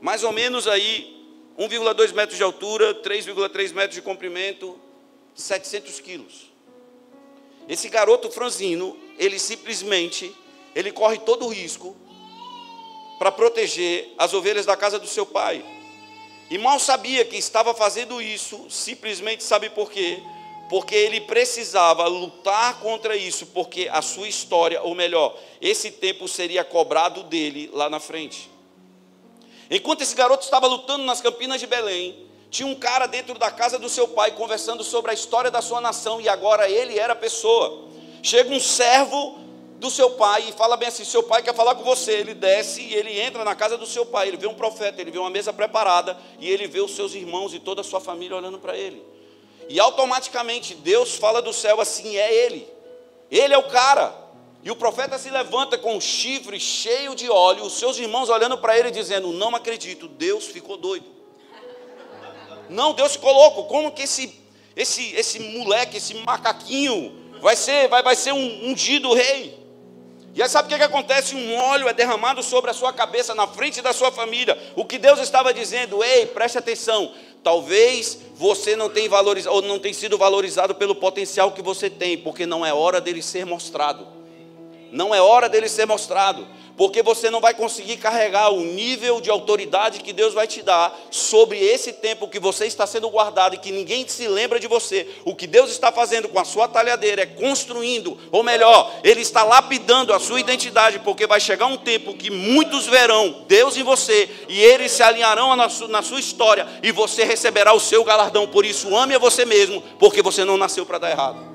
Mais ou menos aí, 1,2 metros de altura, 3,3 metros de comprimento, 700 quilos. Esse garoto franzino, ele simplesmente ele corre todo o risco para proteger as ovelhas da casa do seu pai. E mal sabia que estava fazendo isso, simplesmente sabe por quê? Porque ele precisava lutar contra isso, porque a sua história, ou melhor, esse tempo seria cobrado dele lá na frente. Enquanto esse garoto estava lutando nas campinas de Belém, tinha um cara dentro da casa do seu pai conversando sobre a história da sua nação e agora ele era pessoa. Chega um servo do seu pai e fala bem assim: seu pai quer falar com você. Ele desce e ele entra na casa do seu pai. Ele vê um profeta, ele vê uma mesa preparada e ele vê os seus irmãos e toda a sua família olhando para ele. E automaticamente Deus fala do céu assim: é ele, ele é o cara. E o profeta se levanta com um chifre cheio de óleo, os seus irmãos olhando para ele dizendo: Não acredito, Deus ficou doido. Não, Deus ficou louco. Como que esse, esse, esse moleque, esse macaquinho, vai ser, vai, vai ser um ungido rei? E aí sabe o que, que acontece? Um óleo é derramado sobre a sua cabeça, na frente da sua família. O que Deus estava dizendo, ei, preste atenção. Talvez você não tenha valorizado, ou não tenha sido valorizado pelo potencial que você tem, porque não é hora dele ser mostrado. Não é hora dele ser mostrado porque você não vai conseguir carregar o nível de autoridade que Deus vai te dar sobre esse tempo que você está sendo guardado e que ninguém se lembra de você. O que Deus está fazendo com a sua talhadeira é construindo, ou melhor, Ele está lapidando a sua identidade, porque vai chegar um tempo que muitos verão Deus em você e eles se alinharão na sua, na sua história e você receberá o seu galardão. Por isso, ame a você mesmo, porque você não nasceu para dar errado.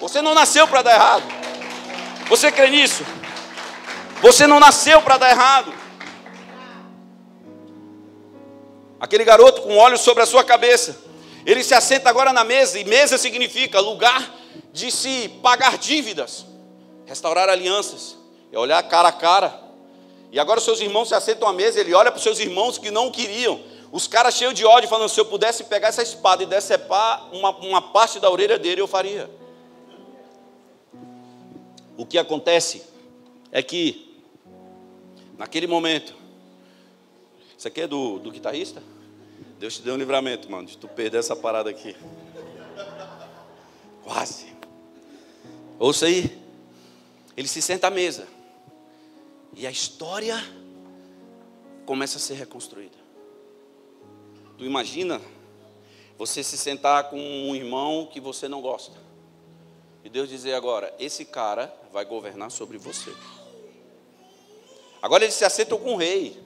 Você não nasceu para dar errado. Você crê nisso? Você não nasceu para dar errado. Aquele garoto com óleo sobre a sua cabeça, ele se assenta agora na mesa, e mesa significa lugar de se pagar dívidas, restaurar alianças, é olhar cara a cara. E agora os seus irmãos se assentam à mesa, ele olha para os seus irmãos que não queriam, os caras cheios de ódio, falando: se eu pudesse pegar essa espada e decepar uma, uma parte da orelha dele, eu faria o que acontece é que, naquele momento, isso aqui é do, do guitarrista? Deus te deu um livramento, mano, de tu perder essa parada aqui. Quase. Ouça aí. Ele se senta à mesa. E a história começa a ser reconstruída. Tu imagina você se sentar com um irmão que você não gosta. E Deus dizer agora: esse cara vai governar sobre você. Agora eles se assentam com o rei.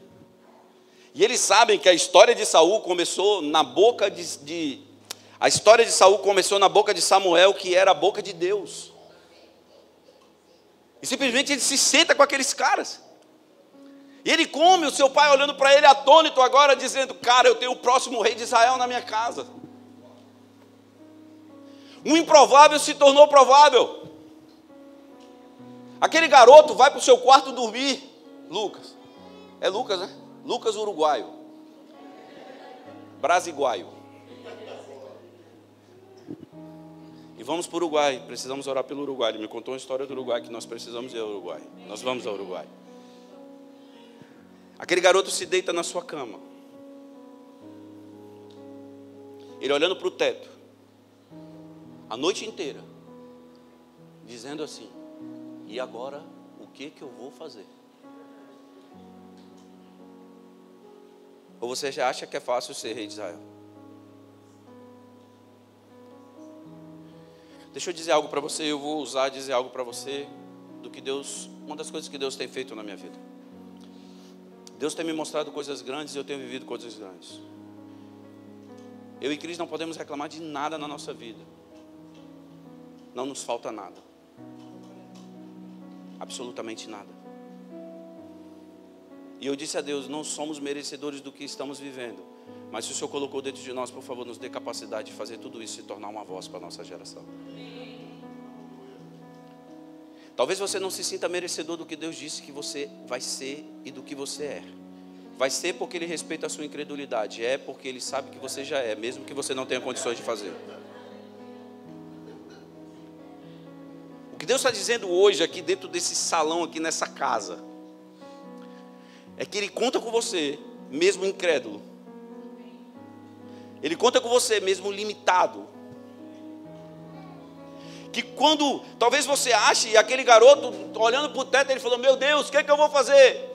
E eles sabem que a história de Saul começou na boca de, de a história de Saul começou na boca de Samuel, que era a boca de Deus. E simplesmente ele se senta com aqueles caras. E ele come, o seu pai olhando para ele atônito agora, dizendo: Cara, eu tenho o próximo rei de Israel na minha casa. O improvável se tornou provável. Aquele garoto vai para o seu quarto dormir. Lucas. É Lucas, né? Lucas Uruguaio. Brasiguaio. E vamos para o Uruguai. Precisamos orar pelo Uruguai. Ele me contou uma história do Uruguai que nós precisamos ir ao Uruguai. Nós vamos ao Uruguai. Aquele garoto se deita na sua cama. Ele olhando para o teto a noite inteira, dizendo assim: e agora o que que eu vou fazer? Ou você já acha que é fácil ser rei de Israel? Deixa eu dizer algo para você, eu vou usar dizer algo para você do que Deus, uma das coisas que Deus tem feito na minha vida. Deus tem me mostrado coisas grandes e eu tenho vivido coisas grandes. Eu e Cris não podemos reclamar de nada na nossa vida não nos falta nada. Absolutamente nada. E eu disse a Deus: não somos merecedores do que estamos vivendo. Mas se o Senhor colocou dentro de nós, por favor, nos dê capacidade de fazer tudo isso e tornar uma voz para a nossa geração. Talvez você não se sinta merecedor do que Deus disse que você vai ser e do que você é. Vai ser porque Ele respeita a sua incredulidade, é porque Ele sabe que você já é, mesmo que você não tenha condições de fazer. Deus está dizendo hoje aqui dentro desse salão, aqui nessa casa, é que Ele conta com você, mesmo incrédulo. Ele conta com você, mesmo limitado. que quando talvez você ache, e aquele garoto olhando para o teto, ele falou: Meu Deus, o que, é que eu vou fazer?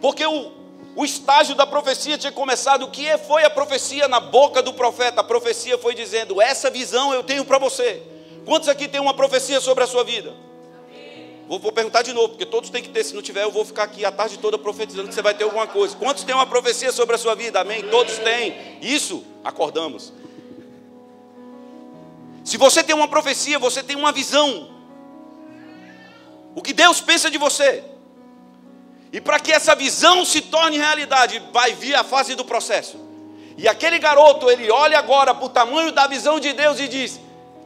Porque o, o estágio da profecia tinha começado. O que foi a profecia na boca do profeta? A profecia foi dizendo: Essa visão eu tenho para você. Quantos aqui tem uma profecia sobre a sua vida? Vou, vou, perguntar de novo, porque todos têm que ter. Se não tiver, eu vou ficar aqui a tarde toda profetizando que você vai ter alguma coisa. Quantos têm uma profecia sobre a sua vida? Amém? Todos têm. Isso, acordamos. Se você tem uma profecia, você tem uma visão. O que Deus pensa de você. E para que essa visão se torne realidade, vai vir a fase do processo. E aquele garoto, ele olha agora para o tamanho da visão de Deus e diz: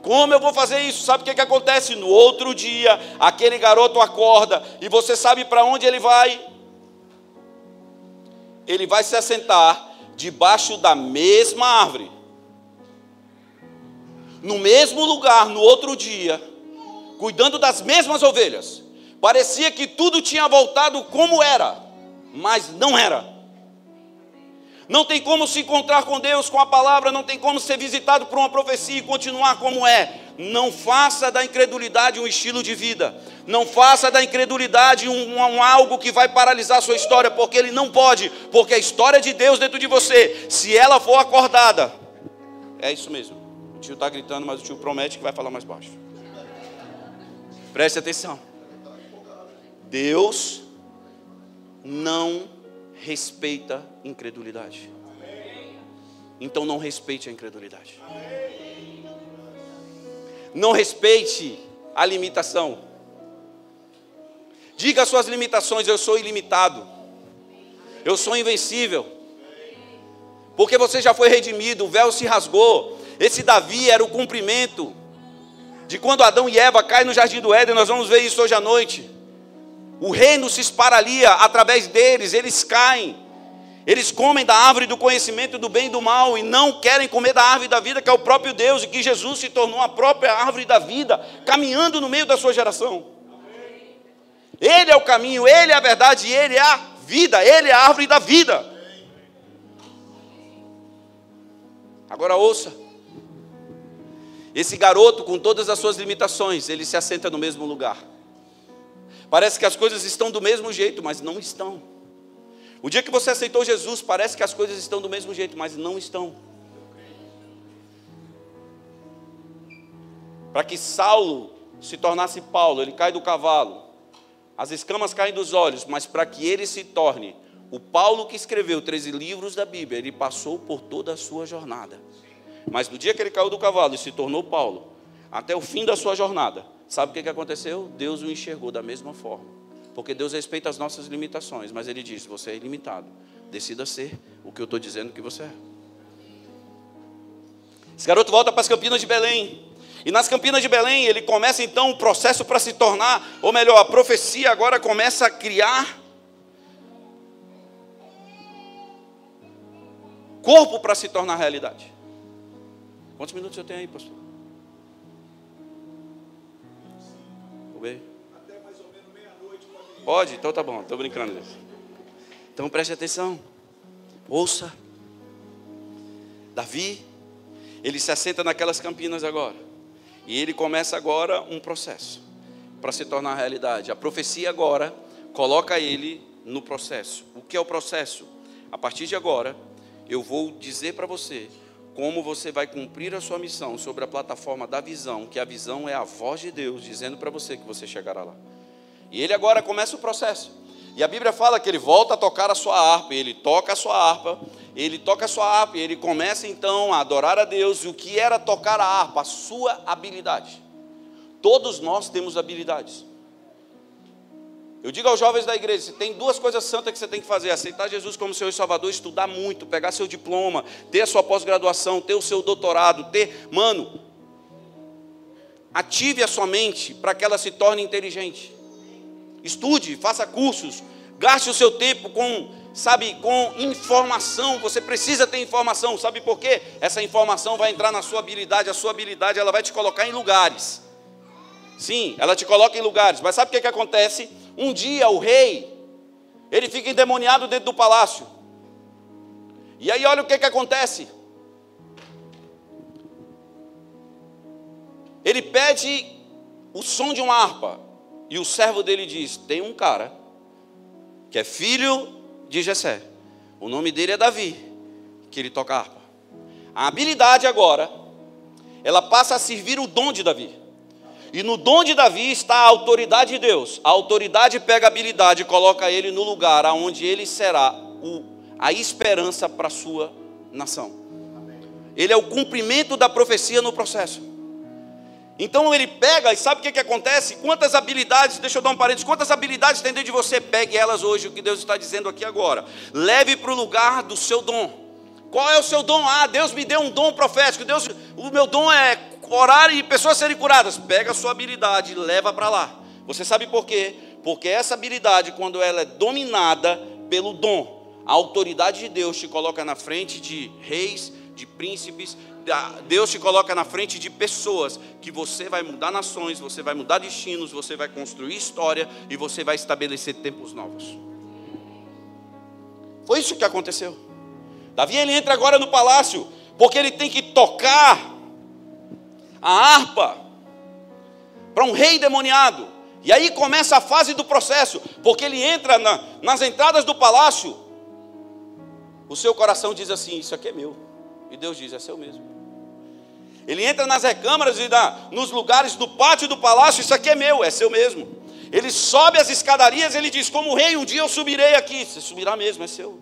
como eu vou fazer isso? Sabe o que, que acontece? No outro dia, aquele garoto acorda e você sabe para onde ele vai? Ele vai se assentar debaixo da mesma árvore, no mesmo lugar, no outro dia, cuidando das mesmas ovelhas. Parecia que tudo tinha voltado como era, mas não era. Não tem como se encontrar com Deus com a palavra, não tem como ser visitado por uma profecia e continuar como é. Não faça da incredulidade um estilo de vida. Não faça da incredulidade um, um, algo que vai paralisar sua história, porque ele não pode, porque a história de Deus dentro de você, se ela for acordada, é isso mesmo. O tio está gritando, mas o tio promete que vai falar mais baixo. Preste atenção. Deus não respeita incredulidade. Então não respeite a incredulidade. Não respeite a limitação. Diga as suas limitações, eu sou ilimitado. Eu sou invencível. Porque você já foi redimido, o véu se rasgou. Esse Davi era o cumprimento de quando Adão e Eva caem no jardim do Éden, nós vamos ver isso hoje à noite. O reino se esparalia através deles, eles caem. Eles comem da árvore do conhecimento do bem e do mal e não querem comer da árvore da vida, que é o próprio Deus, e que Jesus se tornou a própria árvore da vida, caminhando no meio da sua geração. Ele é o caminho, ele é a verdade, ele é a vida, ele é a árvore da vida. Agora ouça. Esse garoto, com todas as suas limitações, ele se assenta no mesmo lugar. Parece que as coisas estão do mesmo jeito, mas não estão. O dia que você aceitou Jesus, parece que as coisas estão do mesmo jeito, mas não estão. Para que Saulo se tornasse Paulo, ele cai do cavalo, as escamas caem dos olhos, mas para que ele se torne o Paulo que escreveu 13 livros da Bíblia, ele passou por toda a sua jornada. Mas no dia que ele caiu do cavalo e se tornou Paulo, até o fim da sua jornada, Sabe o que, que aconteceu? Deus o enxergou da mesma forma. Porque Deus respeita as nossas limitações, mas Ele diz: você é ilimitado. Decida ser o que eu estou dizendo que você é. Esse garoto volta para as Campinas de Belém. E nas Campinas de Belém, ele começa então o processo para se tornar, ou melhor, a profecia agora começa a criar corpo para se tornar realidade. Quantos minutos eu tenho aí, pastor? Até mais ou menos meia-noite. Pode, pode? Então tá bom, estou brincando. Então preste atenção. Ouça. Davi, ele se assenta naquelas campinas agora. E ele começa agora um processo para se tornar realidade. A profecia agora coloca ele no processo. O que é o processo? A partir de agora, eu vou dizer para você como você vai cumprir a sua missão sobre a plataforma da visão, que a visão é a voz de Deus dizendo para você que você chegará lá. E ele agora começa o processo. E a Bíblia fala que ele volta a tocar a sua harpa, ele toca a sua harpa, ele toca a sua harpa, e ele começa então a adorar a Deus. E o que era tocar a harpa? A sua habilidade. Todos nós temos habilidades. Eu digo aos jovens da igreja: você tem duas coisas santas que você tem que fazer: aceitar Jesus como e Salvador, estudar muito, pegar seu diploma, ter a sua pós-graduação, ter o seu doutorado, ter. Mano, ative a sua mente para que ela se torne inteligente. Estude, faça cursos, gaste o seu tempo com, sabe, com informação. Você precisa ter informação, sabe por quê? Essa informação vai entrar na sua habilidade, a sua habilidade ela vai te colocar em lugares. Sim, ela te coloca em lugares, mas sabe o que, que acontece? Um dia o rei, ele fica endemoniado dentro do palácio. E aí olha o que, que acontece. ele pede o som de uma harpa. E o servo dele diz: Tem um cara que é filho de Jessé. O nome dele é Davi, que ele toca harpa. A habilidade agora, ela passa a servir o dom de Davi. E no dom de Davi está a autoridade de Deus. A autoridade pega a habilidade e coloca ele no lugar aonde ele será o, a esperança para a sua nação. Ele é o cumprimento da profecia no processo. Então ele pega e sabe o que, que acontece? Quantas habilidades, deixa eu dar um parênteses, quantas habilidades tem dentro de você? Pegue elas hoje, o que Deus está dizendo aqui agora. Leve para o lugar do seu dom. Qual é o seu dom? Ah, Deus me deu um dom profético. Deus, o meu dom é orar e pessoas serem curadas. Pega a sua habilidade e leva para lá. Você sabe por quê? Porque essa habilidade, quando ela é dominada pelo dom, a autoridade de Deus te coloca na frente de reis, de príncipes, Deus te coloca na frente de pessoas que você vai mudar nações, você vai mudar destinos, você vai construir história e você vai estabelecer tempos novos. Foi isso que aconteceu. Davi ele entra agora no palácio porque ele tem que tocar a harpa para um rei demoniado. E aí começa a fase do processo, porque ele entra na, nas entradas do palácio. O seu coração diz assim: Isso aqui é meu. E Deus diz: É seu mesmo. Ele entra nas recâmaras e dá, nos lugares do pátio do palácio, isso aqui é meu, é seu mesmo. Ele sobe as escadarias, ele diz: Como rei, um dia eu subirei aqui. Você subirá mesmo, é seu.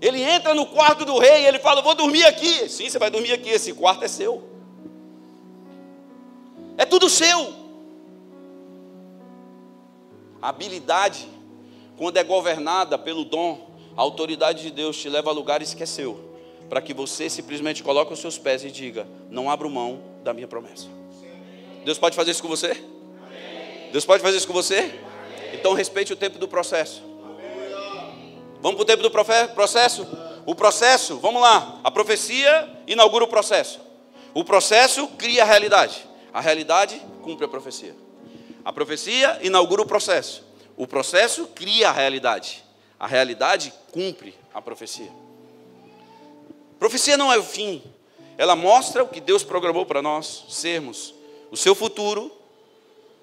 Ele entra no quarto do rei, ele fala: Vou dormir aqui. Sim, você vai dormir aqui, esse quarto é seu. É tudo seu. A habilidade, quando é governada pelo dom, a autoridade de Deus te leva a lugares que é seu para que você simplesmente coloque os seus pés e diga: Não abro mão da minha promessa. Deus pode fazer isso com você? Deus pode fazer isso com você? Então respeite o tempo do processo. Vamos para o tempo do processo? O processo, vamos lá. A profecia inaugura o processo. O processo cria a realidade. A realidade cumpre a profecia. A profecia inaugura o processo. O processo cria a realidade. A realidade cumpre a profecia. Profecia não é o fim, ela mostra o que Deus programou para nós sermos. O seu futuro,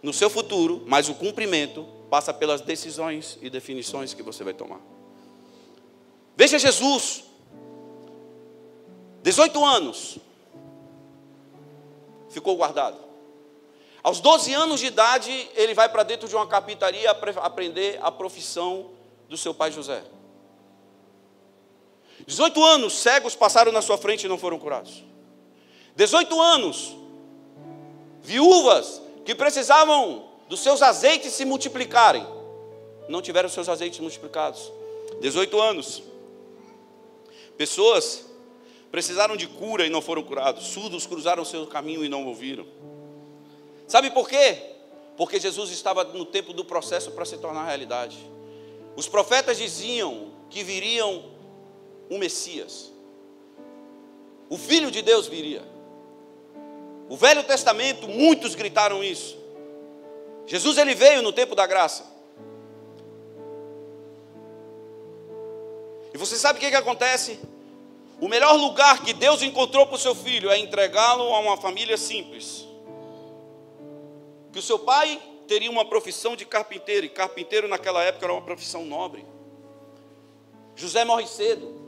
no seu futuro, mas o cumprimento passa pelas decisões e definições que você vai tomar. Veja Jesus, 18 anos, ficou guardado. Aos 12 anos de idade, ele vai para dentro de uma carpintaria aprender a profissão do seu pai José. 18 anos, cegos passaram na sua frente e não foram curados. 18 anos, viúvas que precisavam dos seus azeites se multiplicarem, não tiveram seus azeites multiplicados. 18 anos, pessoas precisaram de cura e não foram curados, surdos cruzaram seu caminho e não ouviram. Sabe por quê? Porque Jesus estava no tempo do processo para se tornar realidade. Os profetas diziam que viriam um Messias. O Filho de Deus viria. O Velho Testamento, muitos gritaram isso. Jesus ele veio no tempo da graça. E você sabe o que, que acontece? O melhor lugar que Deus encontrou para o seu filho é entregá-lo a uma família simples. Que o seu pai teria uma profissão de carpinteiro, e carpinteiro naquela época era uma profissão nobre. José morre cedo.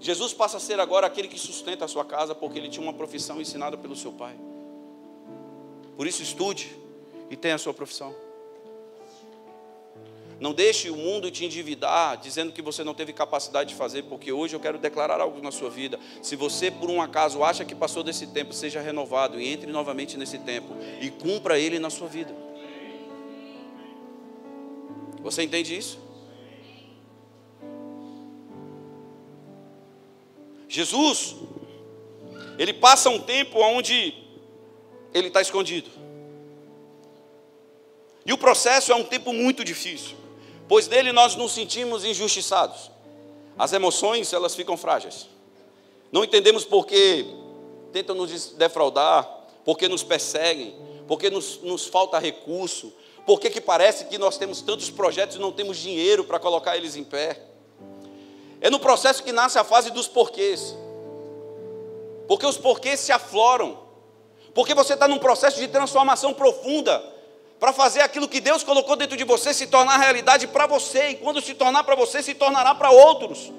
Jesus passa a ser agora aquele que sustenta a sua casa, porque ele tinha uma profissão ensinada pelo seu pai. Por isso, estude e tenha a sua profissão. Não deixe o mundo te endividar, dizendo que você não teve capacidade de fazer, porque hoje eu quero declarar algo na sua vida. Se você, por um acaso, acha que passou desse tempo, seja renovado e entre novamente nesse tempo e cumpra ele na sua vida. Você entende isso? Jesus, ele passa um tempo onde ele está escondido. E o processo é um tempo muito difícil, pois nele nós nos sentimos injustiçados. As emoções, elas ficam frágeis. Não entendemos por que tentam nos defraudar, por que nos perseguem, por que nos, nos falta recurso, por que, que parece que nós temos tantos projetos e não temos dinheiro para colocar eles em pé. É no processo que nasce a fase dos porquês. Porque os porquês se afloram. Porque você está num processo de transformação profunda para fazer aquilo que Deus colocou dentro de você se tornar realidade para você, e quando se tornar para você, se tornará para outros.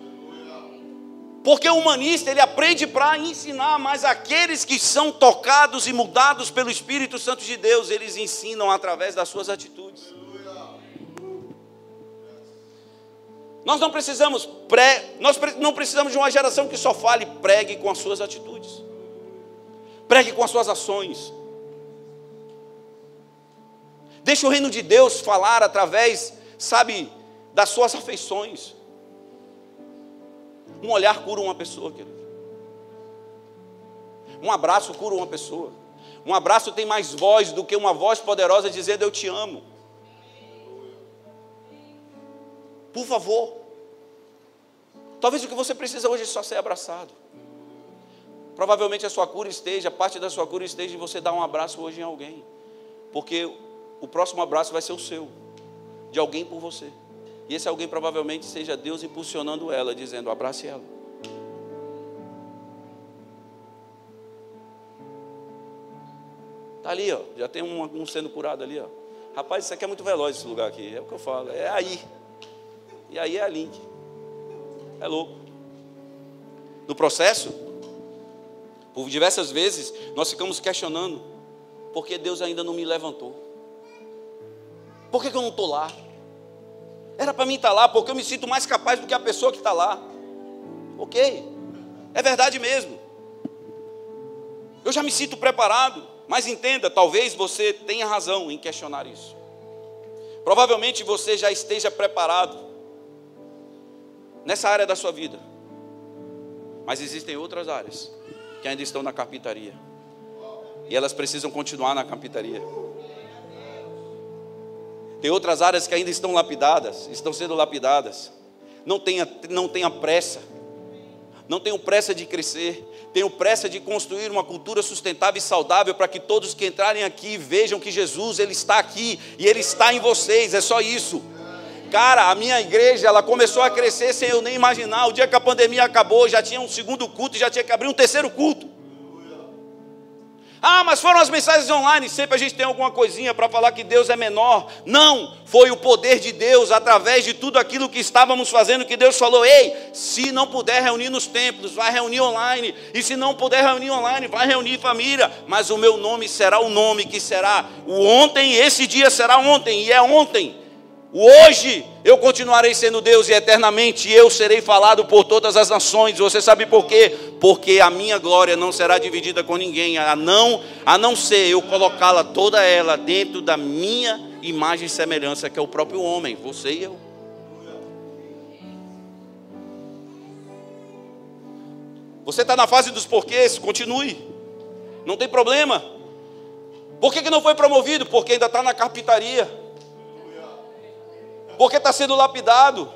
Porque o humanista, ele aprende para ensinar, mas aqueles que são tocados e mudados pelo Espírito Santo de Deus, eles ensinam através das suas atitudes. Nós não precisamos pré, nós não precisamos de uma geração que só fale, pregue com as suas atitudes. Pregue com as suas ações. Deixe o reino de Deus falar através, sabe, das suas afeições. Um olhar cura uma pessoa, querido. Um abraço cura uma pessoa. Um abraço tem mais voz do que uma voz poderosa dizendo eu te amo. Por favor. Talvez o que você precisa hoje é só ser abraçado. Provavelmente a sua cura esteja, parte da sua cura esteja em você dar um abraço hoje em alguém. Porque o próximo abraço vai ser o seu, de alguém por você. E esse alguém provavelmente seja Deus impulsionando ela, dizendo: abrace ela. Está ali, ó, já tem um, um, sendo curado ali. Ó. Rapaz, isso aqui é muito veloz, esse lugar aqui. É o que eu falo, é aí. E aí é a link. É louco. No processo, por diversas vezes, nós ficamos questionando: por que Deus ainda não me levantou? Por que, que eu não estou lá? Era para mim estar tá lá, porque eu me sinto mais capaz do que a pessoa que está lá. Ok, é verdade mesmo. Eu já me sinto preparado, mas entenda, talvez você tenha razão em questionar isso. Provavelmente você já esteja preparado nessa área da sua vida, mas existem outras áreas que ainda estão na carpintaria, e elas precisam continuar na carpintaria. Tem outras áreas que ainda estão lapidadas, estão sendo lapidadas. Não tenha, não tenha pressa. Não tenham pressa de crescer. Tenham pressa de construir uma cultura sustentável e saudável para que todos que entrarem aqui vejam que Jesus ele está aqui e ele está em vocês. É só isso. Cara, a minha igreja ela começou a crescer sem eu nem imaginar. O dia que a pandemia acabou, já tinha um segundo culto já tinha que abrir um terceiro culto. Ah, mas foram as mensagens online. Sempre a gente tem alguma coisinha para falar que Deus é menor. Não, foi o poder de Deus através de tudo aquilo que estávamos fazendo que Deus falou: ei, se não puder reunir nos templos, vai reunir online. E se não puder reunir online, vai reunir família. Mas o meu nome será o nome que será o ontem. Esse dia será ontem e é ontem. Hoje eu continuarei sendo Deus e eternamente eu serei falado por todas as nações. Você sabe por quê? Porque a minha glória não será dividida com ninguém, a não, a não ser eu colocá-la toda ela dentro da minha imagem e semelhança, que é o próprio homem, você e eu. Você está na fase dos porquês, continue. Não tem problema. Por que, que não foi promovido? Porque ainda está na carpintaria porque está sendo lapidado.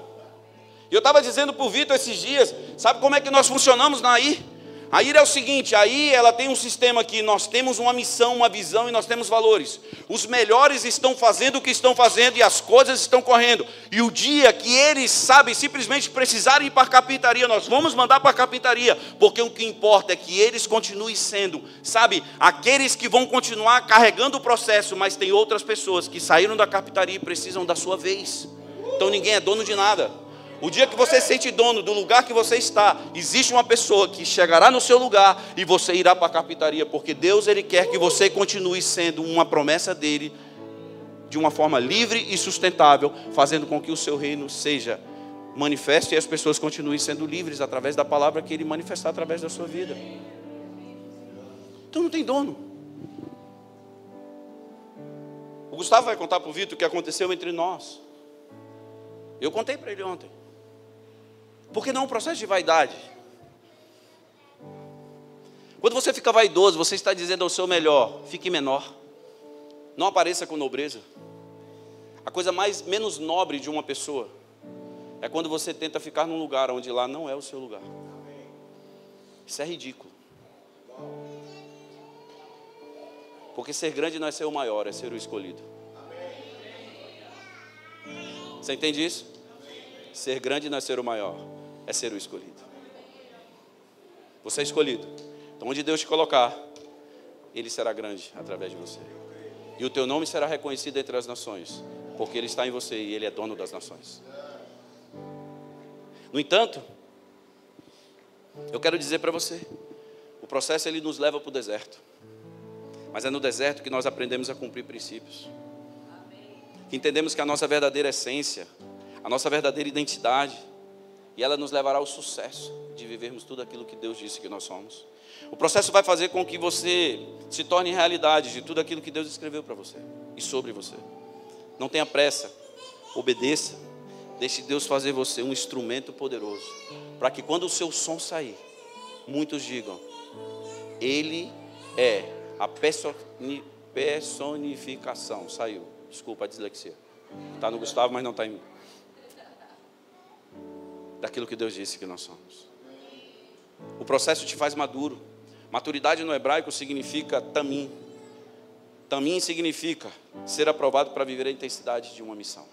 Eu estava dizendo para o Vitor esses dias, sabe como é que nós funcionamos na AI? A IRA é o seguinte, a AI ela tem um sistema que nós temos uma missão, uma visão e nós temos valores. Os melhores estão fazendo o que estão fazendo e as coisas estão correndo. E o dia que eles, sabem, simplesmente precisarem ir para a carpintaria, nós vamos mandar para a carpintaria, porque o que importa é que eles continuem sendo, sabe, aqueles que vão continuar carregando o processo, mas tem outras pessoas que saíram da carpintaria e precisam da sua vez. Então ninguém é dono de nada. O dia que você se sente dono do lugar que você está, existe uma pessoa que chegará no seu lugar e você irá para a carpintaria, porque Deus ele quer que você continue sendo uma promessa dele de uma forma livre e sustentável, fazendo com que o seu reino seja manifesto e as pessoas continuem sendo livres através da palavra que ele manifestar através da sua vida. Então não tem dono. O Gustavo vai contar para o Vitor o que aconteceu entre nós. Eu contei para ele ontem. Porque não é um processo de vaidade. Quando você fica vaidoso, você está dizendo ao seu melhor, fique menor. Não apareça com nobreza. A coisa mais menos nobre de uma pessoa é quando você tenta ficar num lugar onde lá não é o seu lugar. Isso é ridículo. Porque ser grande não é ser o maior, é ser o escolhido. Você entende isso? Ser grande não é ser o maior, é ser o escolhido. Você é escolhido. Então, onde Deus te colocar, ele será grande através de você. E o teu nome será reconhecido entre as nações, porque ele está em você e ele é dono das nações. No entanto, eu quero dizer para você, o processo ele nos leva para o deserto. Mas é no deserto que nós aprendemos a cumprir princípios. Que entendemos que a nossa verdadeira essência, a nossa verdadeira identidade, e ela nos levará ao sucesso de vivermos tudo aquilo que Deus disse que nós somos. O processo vai fazer com que você se torne realidade de tudo aquilo que Deus escreveu para você e sobre você. Não tenha pressa, obedeça, deixe Deus fazer você um instrumento poderoso, para que quando o seu som sair, muitos digam: Ele é a personificação. Saiu, desculpa a dislexia. Está no Gustavo, mas não está em mim daquilo que Deus disse que nós somos. O processo te faz maduro. Maturidade no hebraico significa tamim. Tamim significa ser aprovado para viver a intensidade de uma missão.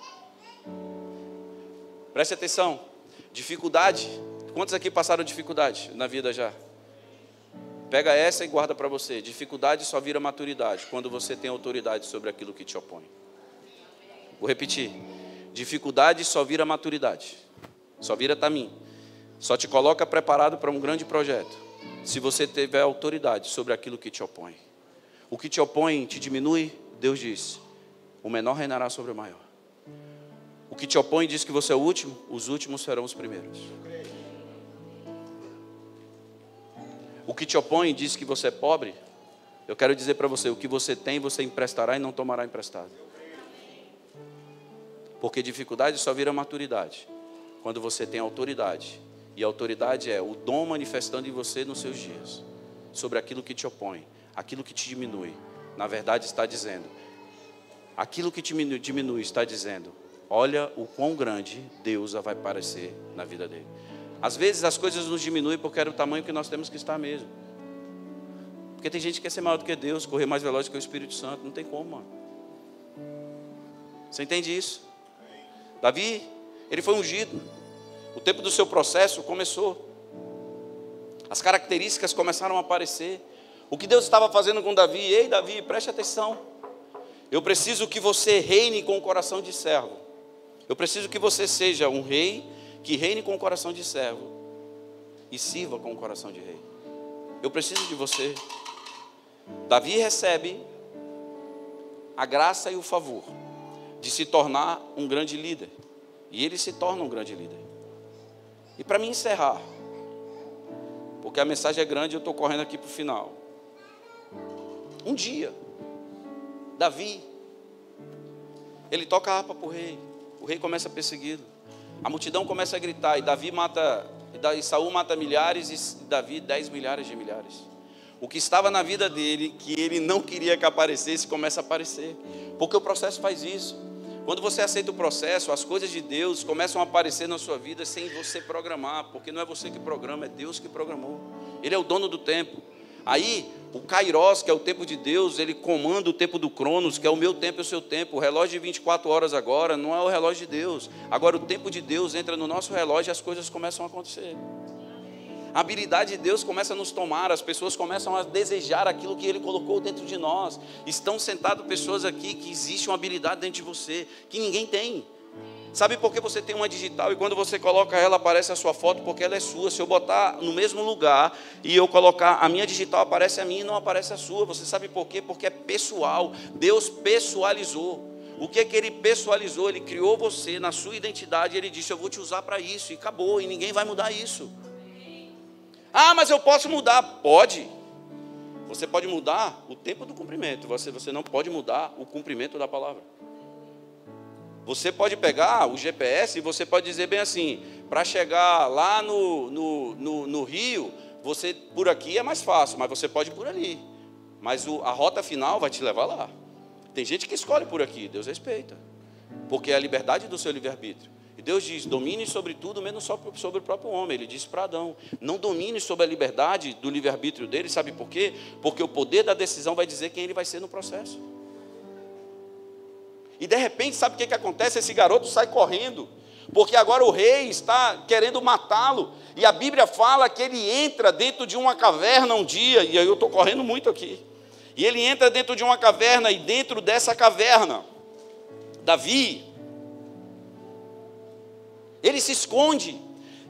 Preste atenção. Dificuldade. Quantos aqui passaram dificuldade na vida já? Pega essa e guarda para você. Dificuldade só vira maturidade quando você tem autoridade sobre aquilo que te opõe. Vou repetir. Dificuldade só vira maturidade só vira tamim. Só te coloca preparado para um grande projeto. Se você tiver autoridade sobre aquilo que te opõe. O que te opõe te diminui, Deus diz: o menor reinará sobre o maior. O que te opõe diz que você é o último, os últimos serão os primeiros. O que te opõe diz que você é pobre, eu quero dizer para você: o que você tem, você emprestará e não tomará emprestado. Porque dificuldade só vira maturidade quando você tem autoridade. E a autoridade é o dom manifestando em você nos seus dias, sobre aquilo que te opõe, aquilo que te diminui. Na verdade, está dizendo, aquilo que te diminui está dizendo, olha o quão grande Deus vai parecer na vida dele. Às vezes as coisas nos diminuem porque era o tamanho que nós temos que estar mesmo. Porque tem gente que quer ser maior do que Deus, correr mais veloz que o Espírito Santo, não tem como, mano. Você entende isso? Davi ele foi ungido. O tempo do seu processo começou. As características começaram a aparecer. O que Deus estava fazendo com Davi? Ei, Davi, preste atenção. Eu preciso que você reine com o coração de servo. Eu preciso que você seja um rei que reine com o coração de servo e sirva com o coração de rei. Eu preciso de você. Davi recebe a graça e o favor de se tornar um grande líder. E ele se torna um grande líder. E para me encerrar, porque a mensagem é grande, eu estou correndo aqui para o final. Um dia, Davi, ele toca a harpa para o rei. O rei começa a persegui-lo. A multidão começa a gritar, e Davi mata, e Saul mata milhares, e Davi dez milhares de milhares. O que estava na vida dele, que ele não queria que aparecesse, começa a aparecer. Porque o processo faz isso. Quando você aceita o processo, as coisas de Deus começam a aparecer na sua vida sem você programar, porque não é você que programa, é Deus que programou. Ele é o dono do tempo. Aí, o Kairos, que é o tempo de Deus, ele comanda o tempo do Cronos, que é o meu tempo e o seu tempo. O relógio de 24 horas agora não é o relógio de Deus. Agora, o tempo de Deus entra no nosso relógio e as coisas começam a acontecer. A habilidade de Deus começa a nos tomar, as pessoas começam a desejar aquilo que Ele colocou dentro de nós. Estão sentadas pessoas aqui que existe uma habilidade dentro de você que ninguém tem. Sabe por que você tem uma digital e quando você coloca ela aparece a sua foto porque ela é sua? Se eu botar no mesmo lugar e eu colocar a minha digital aparece a minha e não aparece a sua. Você sabe por quê? Porque é pessoal. Deus pessoalizou. O que é que ele pessoalizou? Ele criou você na sua identidade. Ele disse: Eu vou te usar para isso. E acabou. E ninguém vai mudar isso. Ah, mas eu posso mudar. Pode. Você pode mudar o tempo do cumprimento. Você, você não pode mudar o cumprimento da palavra. Você pode pegar o GPS e você pode dizer bem assim: para chegar lá no, no, no, no, Rio, você por aqui é mais fácil, mas você pode ir por ali. Mas o, a rota final vai te levar lá. Tem gente que escolhe por aqui, Deus respeita, porque é a liberdade do seu livre-arbítrio. Deus diz: domine sobre tudo, menos sobre o próprio homem. Ele disse para Adão: não domine sobre a liberdade do livre-arbítrio dele. Sabe por quê? Porque o poder da decisão vai dizer quem ele vai ser no processo. E de repente, sabe o que, que acontece? Esse garoto sai correndo, porque agora o rei está querendo matá-lo. E a Bíblia fala que ele entra dentro de uma caverna um dia, e eu estou correndo muito aqui. E ele entra dentro de uma caverna, e dentro dessa caverna, Davi, ele se esconde.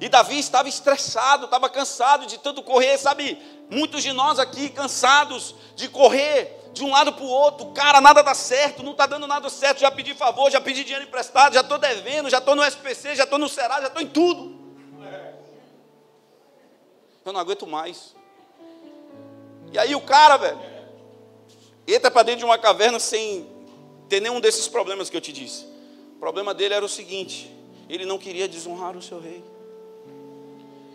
E Davi estava estressado, estava cansado de tanto correr, sabe? Muitos de nós aqui cansados de correr de um lado para o outro, cara, nada dá certo, não está dando nada certo, já pedi favor, já pedi dinheiro emprestado, já estou devendo, já estou no SPC, já estou no Serasa, já estou em tudo. Eu não aguento mais. E aí o cara, velho, entra para dentro de uma caverna sem ter nenhum desses problemas que eu te disse. O problema dele era o seguinte: ele não queria desonrar o seu rei.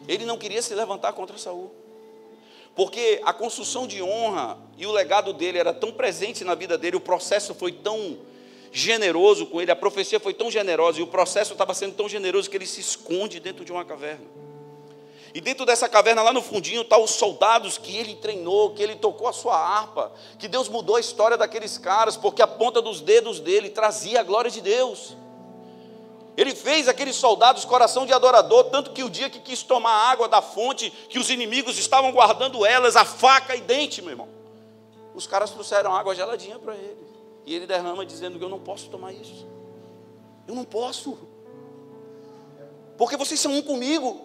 Ele não queria se levantar contra Saul. Porque a construção de honra e o legado dele era tão presente na vida dele, o processo foi tão generoso com ele, a profecia foi tão generosa e o processo estava sendo tão generoso que ele se esconde dentro de uma caverna. E dentro dessa caverna, lá no fundinho, estão tá os soldados que ele treinou, que ele tocou a sua harpa, que Deus mudou a história daqueles caras, porque a ponta dos dedos dele trazia a glória de Deus. Ele fez aqueles soldados coração de adorador, tanto que o dia que quis tomar água da fonte, que os inimigos estavam guardando elas, a faca e dente, meu irmão. Os caras trouxeram água geladinha para ele. E ele derrama dizendo: Eu não posso tomar isso. Eu não posso. Porque vocês são um comigo.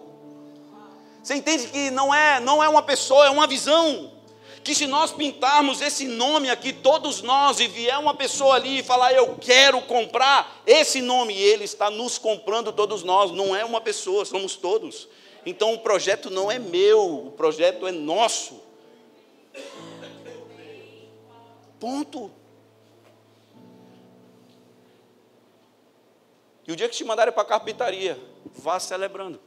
Você entende que não é, não é uma pessoa, é uma visão que se nós pintarmos esse nome aqui, todos nós, e vier uma pessoa ali e falar, eu quero comprar esse nome, ele está nos comprando todos nós, não é uma pessoa, somos todos. Então o projeto não é meu, o projeto é nosso. Ponto. E o dia que te mandarem para a carpintaria, vá celebrando.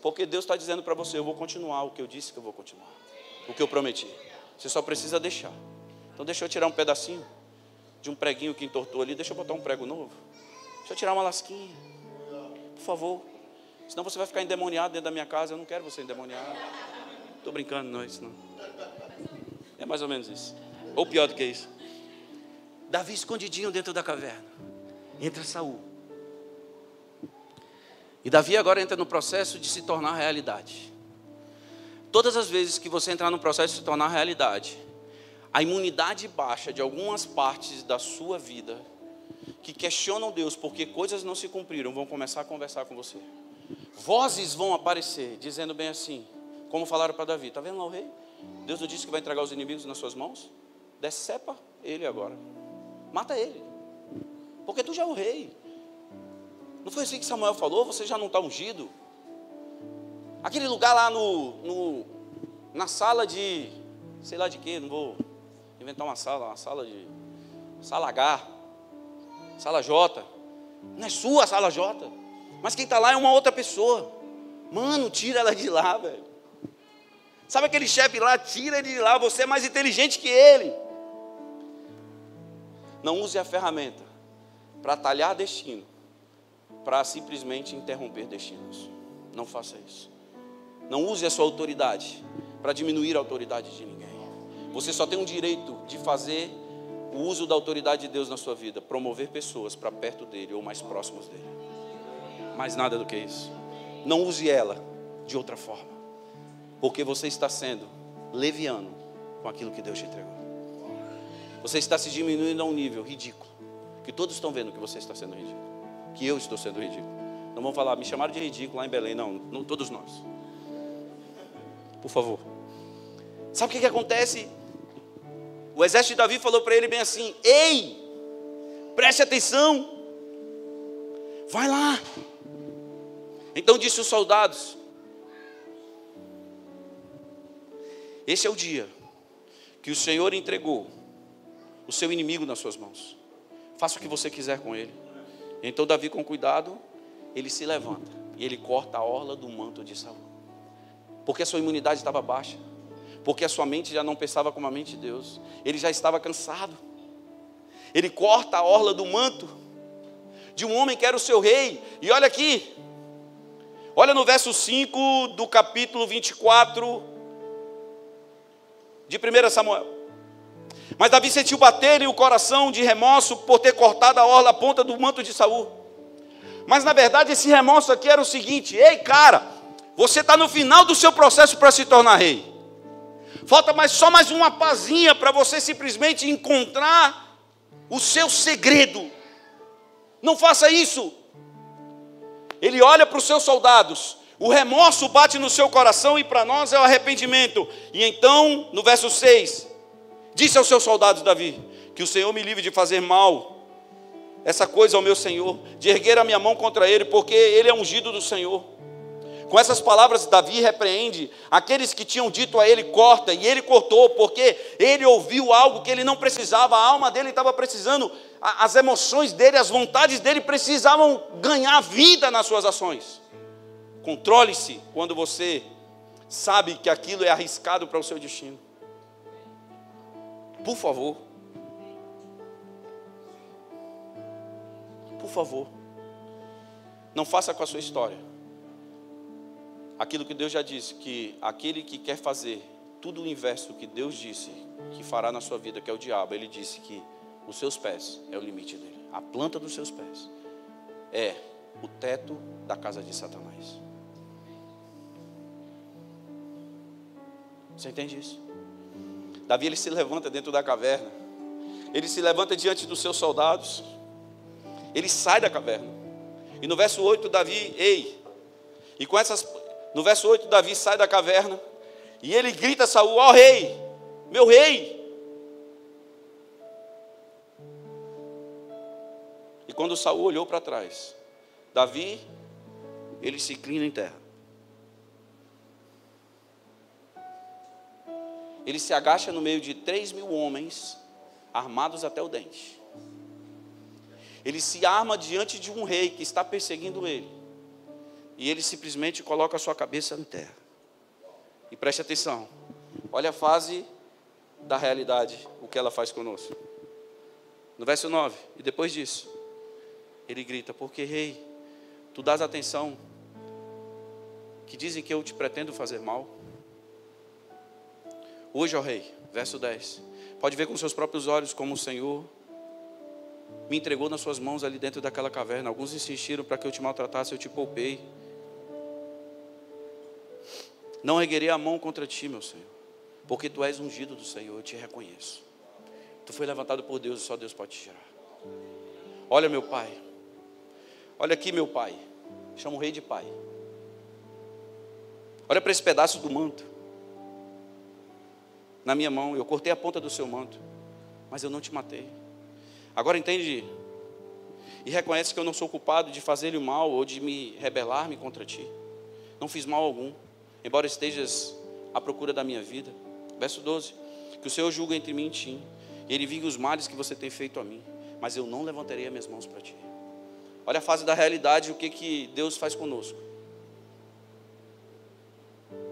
Porque Deus está dizendo para você: eu vou continuar o que eu disse que eu vou continuar o que eu prometi. Você só precisa deixar. Então deixa eu tirar um pedacinho de um preguinho que entortou ali, deixa eu botar um prego novo. Deixa eu tirar uma lasquinha. Por favor. Senão você vai ficar endemoniado dentro da minha casa. Eu não quero você endemoniado. Estou brincando, não é isso não. É mais ou menos isso. Ou pior do que isso. Davi escondidinho dentro da caverna. Entra Saul. E Davi agora entra no processo de se tornar realidade. Todas as vezes que você entrar no processo se tornar realidade, a imunidade baixa de algumas partes da sua vida que questionam Deus porque coisas não se cumpriram, vão começar a conversar com você. Vozes vão aparecer dizendo bem assim, como falaram para Davi: Está vendo lá o rei? Deus não disse que vai entregar os inimigos nas suas mãos? Decepa ele agora, mata ele, porque tu já é o rei. Não foi assim que Samuel falou? Você já não está ungido? Aquele lugar lá no, no, na sala de, sei lá de quê, não vou inventar uma sala, uma sala de, sala H, sala J. Não é sua a sala J, mas quem está lá é uma outra pessoa. Mano, tira ela de lá, velho. Sabe aquele chefe lá, tira ele de lá, você é mais inteligente que ele. Não use a ferramenta para talhar destino, para simplesmente interromper destinos. Não faça isso. Não use a sua autoridade para diminuir a autoridade de ninguém. Você só tem um direito de fazer o uso da autoridade de Deus na sua vida, promover pessoas para perto dele ou mais próximos dele. Mais nada do que isso. Não use ela de outra forma, porque você está sendo leviano com aquilo que Deus te entregou. Você está se diminuindo a um nível ridículo, que todos estão vendo que você está sendo ridículo, que eu estou sendo ridículo. Não vão falar, me chamaram de ridículo lá em Belém, não, não todos nós por favor. Sabe o que, que acontece? O exército de Davi falou para ele bem assim: Ei, preste atenção, vai lá. Então disse os soldados: Esse é o dia que o Senhor entregou o seu inimigo nas suas mãos. Faça o que você quiser com ele. Então Davi, com cuidado, ele se levanta e ele corta a orla do manto de Saul porque a sua imunidade estava baixa, porque a sua mente já não pensava como a mente de Deus, ele já estava cansado. Ele corta a orla do manto de um homem que era o seu rei, e olha aqui, olha no verso 5 do capítulo 24 de 1 Samuel. Mas Davi sentiu bater o coração de remorso por ter cortado a orla, a ponta do manto de Saul. Mas na verdade esse remorso aqui era o seguinte: ei cara, você está no final do seu processo para se tornar rei. Falta mais, só mais uma pazinha para você simplesmente encontrar o seu segredo. Não faça isso. Ele olha para os seus soldados, o remorso bate no seu coração e para nós é o arrependimento. E então, no verso 6, disse aos seus soldados Davi: Que o Senhor me livre de fazer mal essa coisa ao meu Senhor, de erguer a minha mão contra ele, porque ele é ungido do Senhor. Com essas palavras, Davi repreende aqueles que tinham dito a ele: corta, e ele cortou, porque ele ouviu algo que ele não precisava, a alma dele estava precisando, as emoções dele, as vontades dele precisavam ganhar vida nas suas ações. Controle-se quando você sabe que aquilo é arriscado para o seu destino. Por favor. Por favor. Não faça com a sua história aquilo que Deus já disse, que aquele que quer fazer tudo o inverso que Deus disse que fará na sua vida, que é o diabo, ele disse que os seus pés é o limite dele, a planta dos seus pés é o teto da casa de Satanás. Você entende isso? Davi ele se levanta dentro da caverna, ele se levanta diante dos seus soldados, ele sai da caverna, e no verso 8, Davi, ei, e com essas no verso 8, Davi sai da caverna e ele grita a Saul: Ó oh, rei, meu rei. E quando Saul olhou para trás, Davi, ele se inclina em terra. Ele se agacha no meio de três mil homens, armados até o dente. Ele se arma diante de um rei que está perseguindo ele e ele simplesmente coloca a sua cabeça em terra. E preste atenção, olha a fase da realidade, o que ela faz conosco. No verso 9, e depois disso, ele grita: Porque, rei, tu dás atenção, que dizem que eu te pretendo fazer mal. Hoje, ó rei, verso 10, pode ver com seus próprios olhos como o Senhor me entregou nas suas mãos ali dentro daquela caverna. Alguns insistiram para que eu te maltratasse, eu te poupei. Não erguerei a mão contra ti, meu Senhor, porque tu és ungido do Senhor, eu te reconheço. Tu foi levantado por Deus e só Deus pode te tirar. Olha, meu pai, olha aqui, meu pai, chama o rei de pai. Olha para esse pedaço do manto, na minha mão, eu cortei a ponta do seu manto, mas eu não te matei. Agora entende e reconhece que eu não sou culpado de fazer-lhe mal ou de me rebelar-me contra ti. Não fiz mal algum embora estejas à procura da minha vida. Verso 12: Que o Senhor julgue entre mim e ti, e ele vingue os males que você tem feito a mim, mas eu não levantarei as minhas mãos para ti. Olha a fase da realidade, o que, que Deus faz conosco.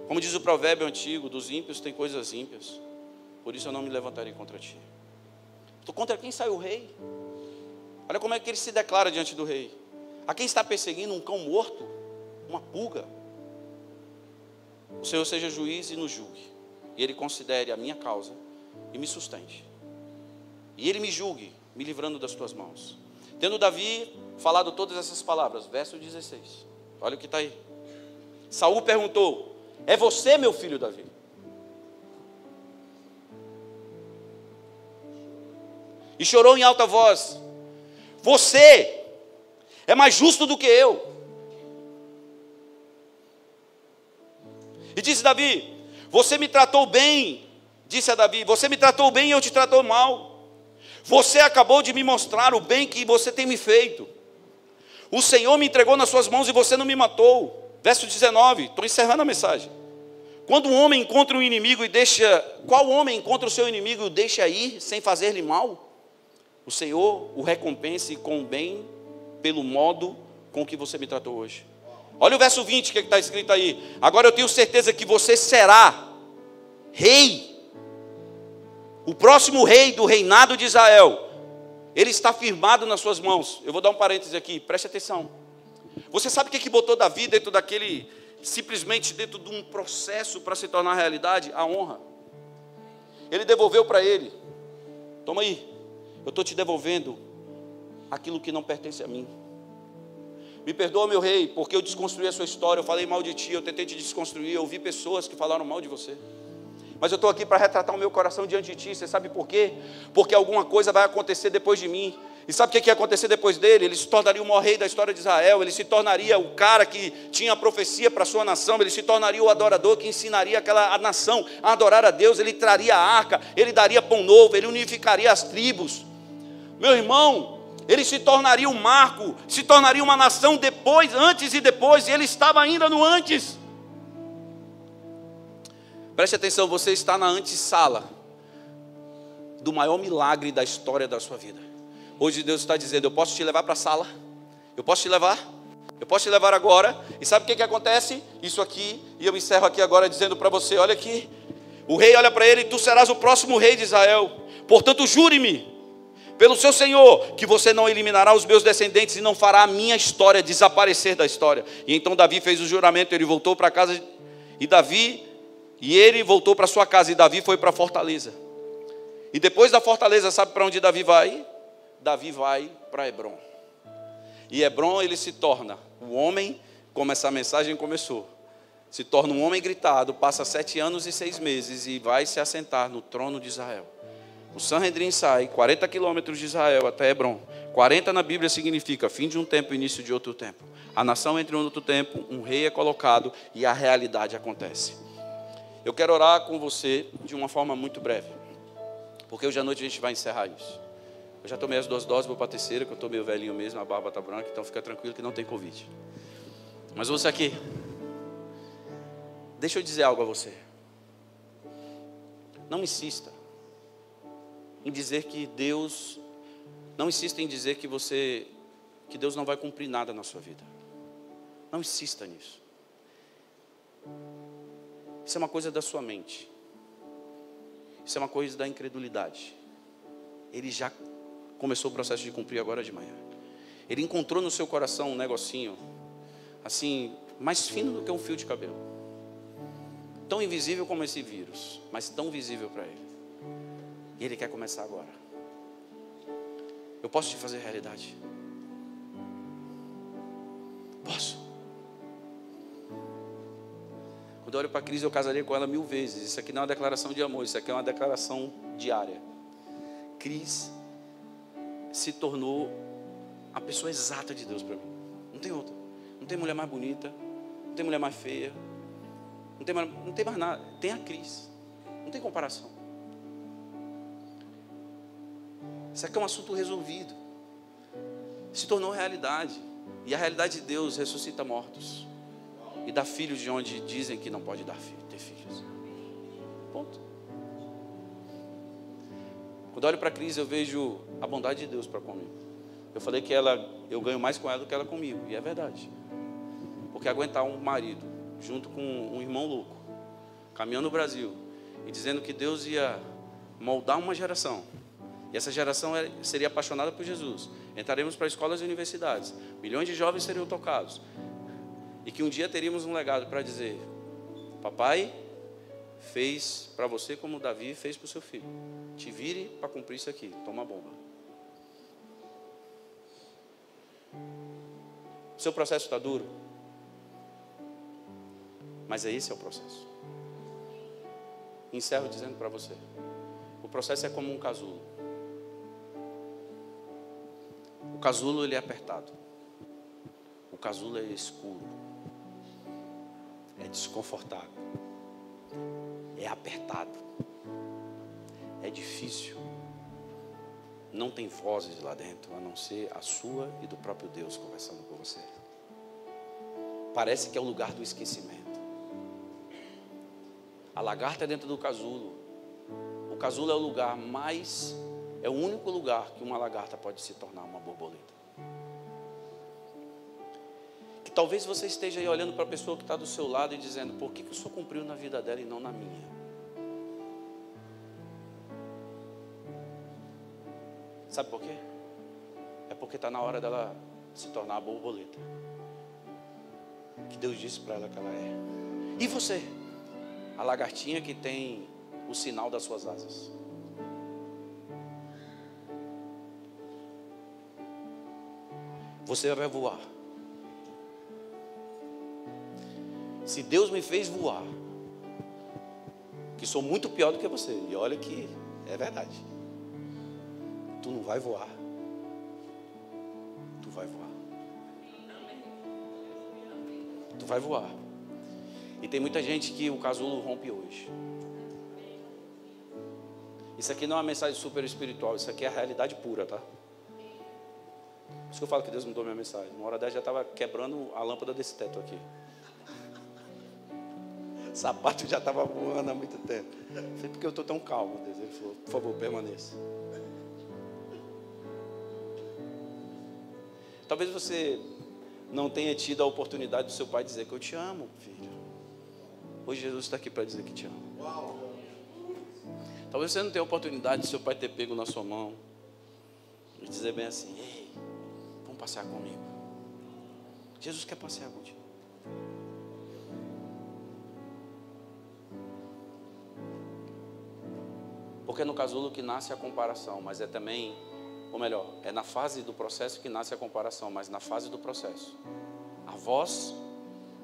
Como diz o provérbio antigo, dos ímpios tem coisas ímpias, por isso eu não me levantarei contra ti. Então, contra quem sai o rei? Olha como é que ele se declara diante do rei. A quem está perseguindo um cão morto, uma pulga, o Senhor seja juiz e nos julgue. E Ele considere a minha causa e me sustente. E Ele me julgue, me livrando das tuas mãos. Tendo Davi falado todas essas palavras, verso 16. Olha o que está aí. Saul perguntou: É você, meu filho Davi? E chorou em alta voz: Você é mais justo do que eu. E disse Davi: Você me tratou bem, disse a Davi: Você me tratou bem e eu te tratou mal. Você acabou de me mostrar o bem que você tem me feito. O Senhor me entregou nas suas mãos e você não me matou. Verso 19, estou encerrando a mensagem. Quando um homem encontra um inimigo e deixa. Qual homem encontra o seu inimigo e o deixa ir sem fazer-lhe mal? O Senhor o recompense com o bem pelo modo com que você me tratou hoje. Olha o verso 20 que está escrito aí. Agora eu tenho certeza que você será rei. O próximo rei do reinado de Israel. Ele está firmado nas suas mãos. Eu vou dar um parêntese aqui, preste atenção. Você sabe o que, que botou Davi dentro daquele, simplesmente dentro de um processo para se tornar realidade? A honra. Ele devolveu para ele. Toma aí, eu estou te devolvendo aquilo que não pertence a mim. Me perdoa, meu rei, porque eu desconstruí a sua história, eu falei mal de ti, eu tentei te desconstruir, eu ouvi pessoas que falaram mal de você. Mas eu estou aqui para retratar o meu coração diante de ti. Você sabe por quê? Porque alguma coisa vai acontecer depois de mim. E sabe o que ia acontecer depois dele? Ele se tornaria o maior rei da história de Israel, ele se tornaria o cara que tinha a profecia para a sua nação, ele se tornaria o adorador que ensinaria aquela a nação a adorar a Deus, ele traria a arca, ele daria pão novo, ele unificaria as tribos. Meu irmão, ele se tornaria um marco, se tornaria uma nação depois, antes e depois, e ele estava ainda no antes. Preste atenção, você está na antessala do maior milagre da história da sua vida. Hoje Deus está dizendo: Eu posso te levar para a sala, eu posso te levar, eu posso te levar agora. E sabe o que, que acontece? Isso aqui, e eu encerro aqui agora dizendo para você: Olha aqui, o rei olha para ele: Tu serás o próximo rei de Israel. Portanto, jure-me pelo seu Senhor, que você não eliminará os meus descendentes e não fará a minha história desaparecer da história. E então Davi fez o juramento, ele voltou para casa e Davi e ele voltou para sua casa e Davi foi para a fortaleza. E depois da fortaleza, sabe para onde Davi vai? Davi vai para Hebron. E Hebron ele se torna o homem, como essa mensagem começou, se torna um homem gritado, passa sete anos e seis meses e vai se assentar no trono de Israel. O Sanhedrin sai 40 quilômetros de Israel até Hebron. 40 na Bíblia significa fim de um tempo, início de outro tempo. A nação entra em outro tempo, um rei é colocado e a realidade acontece. Eu quero orar com você de uma forma muito breve, porque hoje à noite a gente vai encerrar isso. Eu já tomei as duas doses, vou para a terceira, que eu estou meio velhinho mesmo, a barba está branca, então fica tranquilo que não tem Covid. Mas você aqui, deixa eu dizer algo a você. Não insista em dizer que Deus, não insista em dizer que você, que Deus não vai cumprir nada na sua vida. Não insista nisso. Isso é uma coisa da sua mente. Isso é uma coisa da incredulidade. Ele já começou o processo de cumprir agora de manhã. Ele encontrou no seu coração um negocinho, assim, mais fino do que um fio de cabelo. Tão invisível como esse vírus, mas tão visível para ele. E ele quer começar agora. Eu posso te fazer realidade? Posso. Quando eu olho para a crise, eu casaria com ela mil vezes. Isso aqui não é uma declaração de amor, isso aqui é uma declaração diária. Cris se tornou a pessoa exata de Deus para mim. Não tem outra. Não tem mulher mais bonita, não tem mulher mais feia, não tem mais, não tem mais nada. Tem a Cris. Não tem comparação. Isso aqui é um assunto resolvido. Se tornou realidade. E a realidade de Deus ressuscita mortos. E dá filhos de onde dizem que não pode dar filho, ter filhos. Ponto. Quando olho para a crise, eu vejo a bondade de Deus para comigo. Eu falei que ela, eu ganho mais com ela do que ela comigo, e é verdade. Porque aguentar um marido junto com um irmão louco, caminhando no Brasil e dizendo que Deus ia moldar uma geração. E essa geração é, seria apaixonada por Jesus. Entraremos para escolas e universidades. Milhões de jovens seriam tocados. E que um dia teríamos um legado para dizer: Papai, fez para você como Davi fez para o seu filho. Te vire para cumprir isso aqui. Toma a bomba. O seu processo está duro. Mas é esse é o processo. Encerro dizendo para você: o processo é como um casulo. O casulo ele é apertado. O casulo é escuro. É desconfortável é apertado, é difícil. Não tem vozes lá dentro, a não ser a sua e do próprio Deus conversando com você. Parece que é o lugar do esquecimento. A lagarta é dentro do casulo. O casulo é o lugar mais, é o único lugar que uma lagarta pode se tornar uma borboleta. Talvez você esteja aí olhando para a pessoa que está do seu lado e dizendo: por que, que o senhor cumpriu na vida dela e não na minha? Sabe por quê? É porque está na hora dela se tornar a borboleta. Que Deus disse para ela que ela é. E você? A lagartinha que tem o sinal das suas asas. Você vai voar. Se Deus me fez voar, que sou muito pior do que você. E olha que é verdade. Tu não vai voar. Tu vai voar. Tu vai voar. E tem muita gente que o casulo rompe hoje. Isso aqui não é uma mensagem super espiritual, isso aqui é a realidade pura, tá? Por isso que eu falo que Deus mudou minha mensagem. Uma hora dessa já estava quebrando a lâmpada desse teto aqui. O sapato já estava voando há muito tempo. Eu porque eu estou tão calmo, Deus. Ele falou, por favor, permaneça. Talvez você não tenha tido a oportunidade do seu pai dizer que eu te amo, filho. Hoje Jesus está aqui para dizer que te ama. Talvez você não tenha a oportunidade de seu pai ter pego na sua mão e dizer bem assim: Ei, passear comigo. Jesus quer passear contigo. Porque no casulo que nasce a comparação, mas é também, ou melhor, é na fase do processo que nasce a comparação, mas na fase do processo. A voz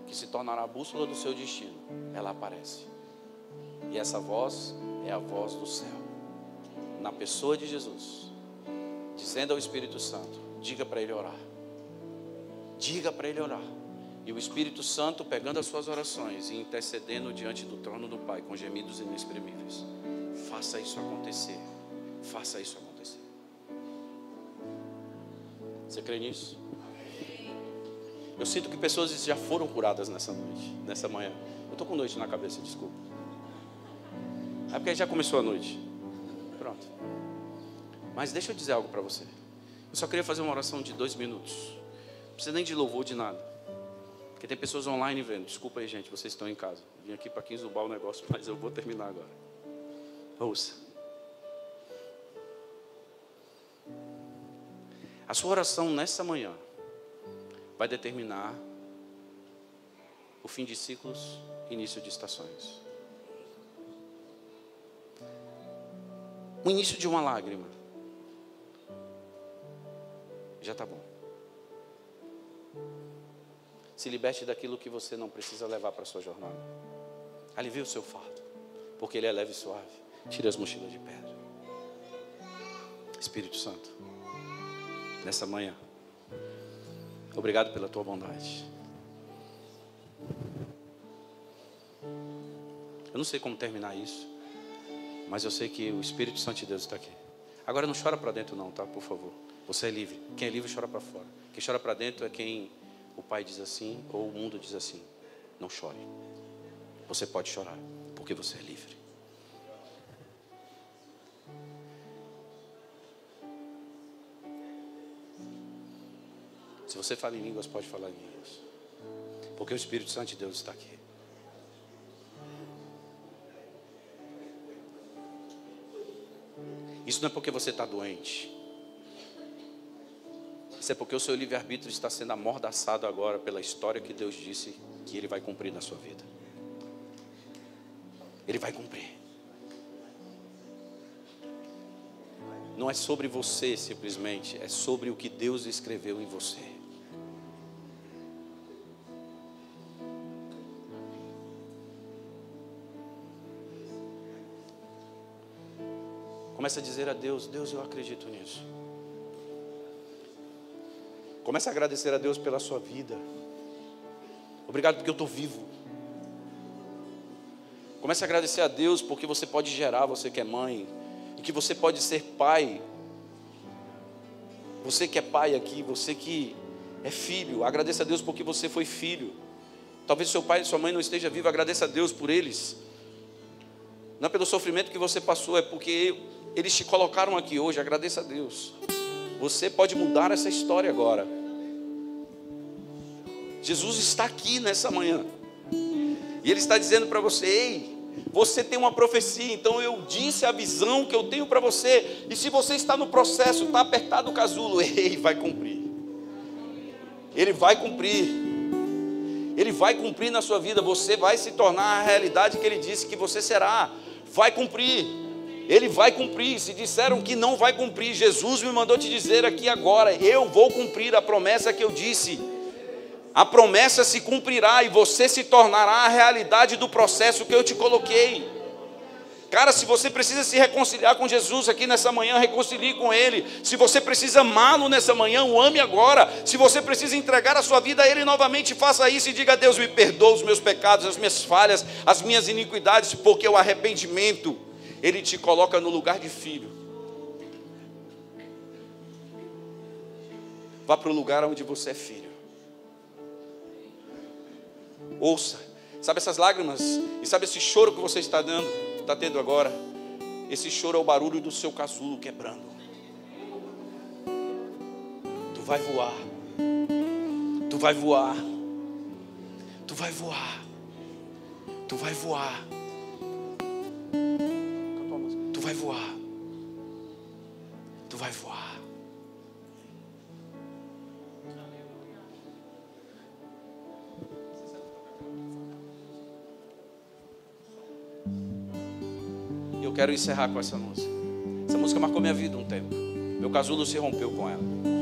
que se tornará a bússola do seu destino, ela aparece. E essa voz é a voz do céu, na pessoa de Jesus, dizendo ao Espírito Santo: diga para ele orar, diga para ele orar. E o Espírito Santo pegando as suas orações e intercedendo diante do trono do Pai com gemidos inexprimíveis. Faça isso acontecer. Faça isso acontecer. Você crê nisso? Eu sinto que pessoas já foram curadas nessa noite, nessa manhã. Eu estou com noite na cabeça, desculpa. É porque já começou a noite. Pronto. Mas deixa eu dizer algo para você. Eu só queria fazer uma oração de dois minutos. Não precisa nem de louvor de nada. Porque tem pessoas online vendo. Desculpa aí, gente, vocês estão em casa. Vim aqui para quinzubar o negócio, mas eu vou terminar agora. Ouça. A sua oração nessa manhã vai determinar o fim de ciclos, início de estações. O início de uma lágrima. Já está bom. Se liberte daquilo que você não precisa levar para a sua jornada. Alivie o seu fardo, porque ele é leve e suave. Tire as mochilas de pedra. Espírito Santo, nessa manhã, obrigado pela tua bondade. Eu não sei como terminar isso, mas eu sei que o Espírito Santo de Deus está aqui. Agora não chora para dentro, não, tá? Por favor. Você é livre. Quem é livre chora para fora. Quem chora para dentro é quem o pai diz assim ou o mundo diz assim. Não chore. Você pode chorar, porque você é livre. Se você fala em línguas, pode falar em línguas. Porque o Espírito Santo de Deus está aqui. Isso não é porque você está doente. Isso é porque o seu livre-arbítrio está sendo amordaçado agora pela história que Deus disse que Ele vai cumprir na sua vida. Ele vai cumprir. Não é sobre você simplesmente, é sobre o que Deus escreveu em você. Comece a dizer a Deus: Deus, eu acredito nisso. Comece a agradecer a Deus pela sua vida. Obrigado porque eu estou vivo. Comece a agradecer a Deus porque você pode gerar, você que é mãe, e que você pode ser pai. Você que é pai aqui, você que é filho, agradeça a Deus porque você foi filho. Talvez seu pai e sua mãe não estejam vivos, agradeça a Deus por eles. Não é pelo sofrimento que você passou, é porque eles te colocaram aqui hoje, agradeça a Deus. Você pode mudar essa história agora. Jesus está aqui nessa manhã. E Ele está dizendo para você: ei, você tem uma profecia, então eu disse a visão que eu tenho para você. E se você está no processo, está apertado o casulo, ei, vai cumprir. Ele vai cumprir. Ele vai cumprir na sua vida. Você vai se tornar a realidade que Ele disse que você será. Vai cumprir. Ele vai cumprir. Se disseram que não vai cumprir, Jesus me mandou te dizer aqui agora: eu vou cumprir a promessa que eu disse. A promessa se cumprirá e você se tornará a realidade do processo que eu te coloquei. Cara, se você precisa se reconciliar com Jesus aqui nessa manhã, reconcilie com Ele. Se você precisa amá-lo nessa manhã, o ame agora. Se você precisa entregar a sua vida a Ele novamente, faça isso e diga a Deus: me perdoa os meus pecados, as minhas falhas, as minhas iniquidades, porque o arrependimento, Ele te coloca no lugar de filho. Vá para o lugar onde você é filho. Ouça. Sabe essas lágrimas? E sabe esse choro que você está dando, está tendo agora? Esse choro é o barulho do seu casulo quebrando. Tu vai voar. Tu vai voar. Tu vai voar. Tu vai voar. Tu vai voar. Tu vai voar. Quero encerrar com essa música. Essa música marcou minha vida um tempo. Meu casulo se rompeu com ela.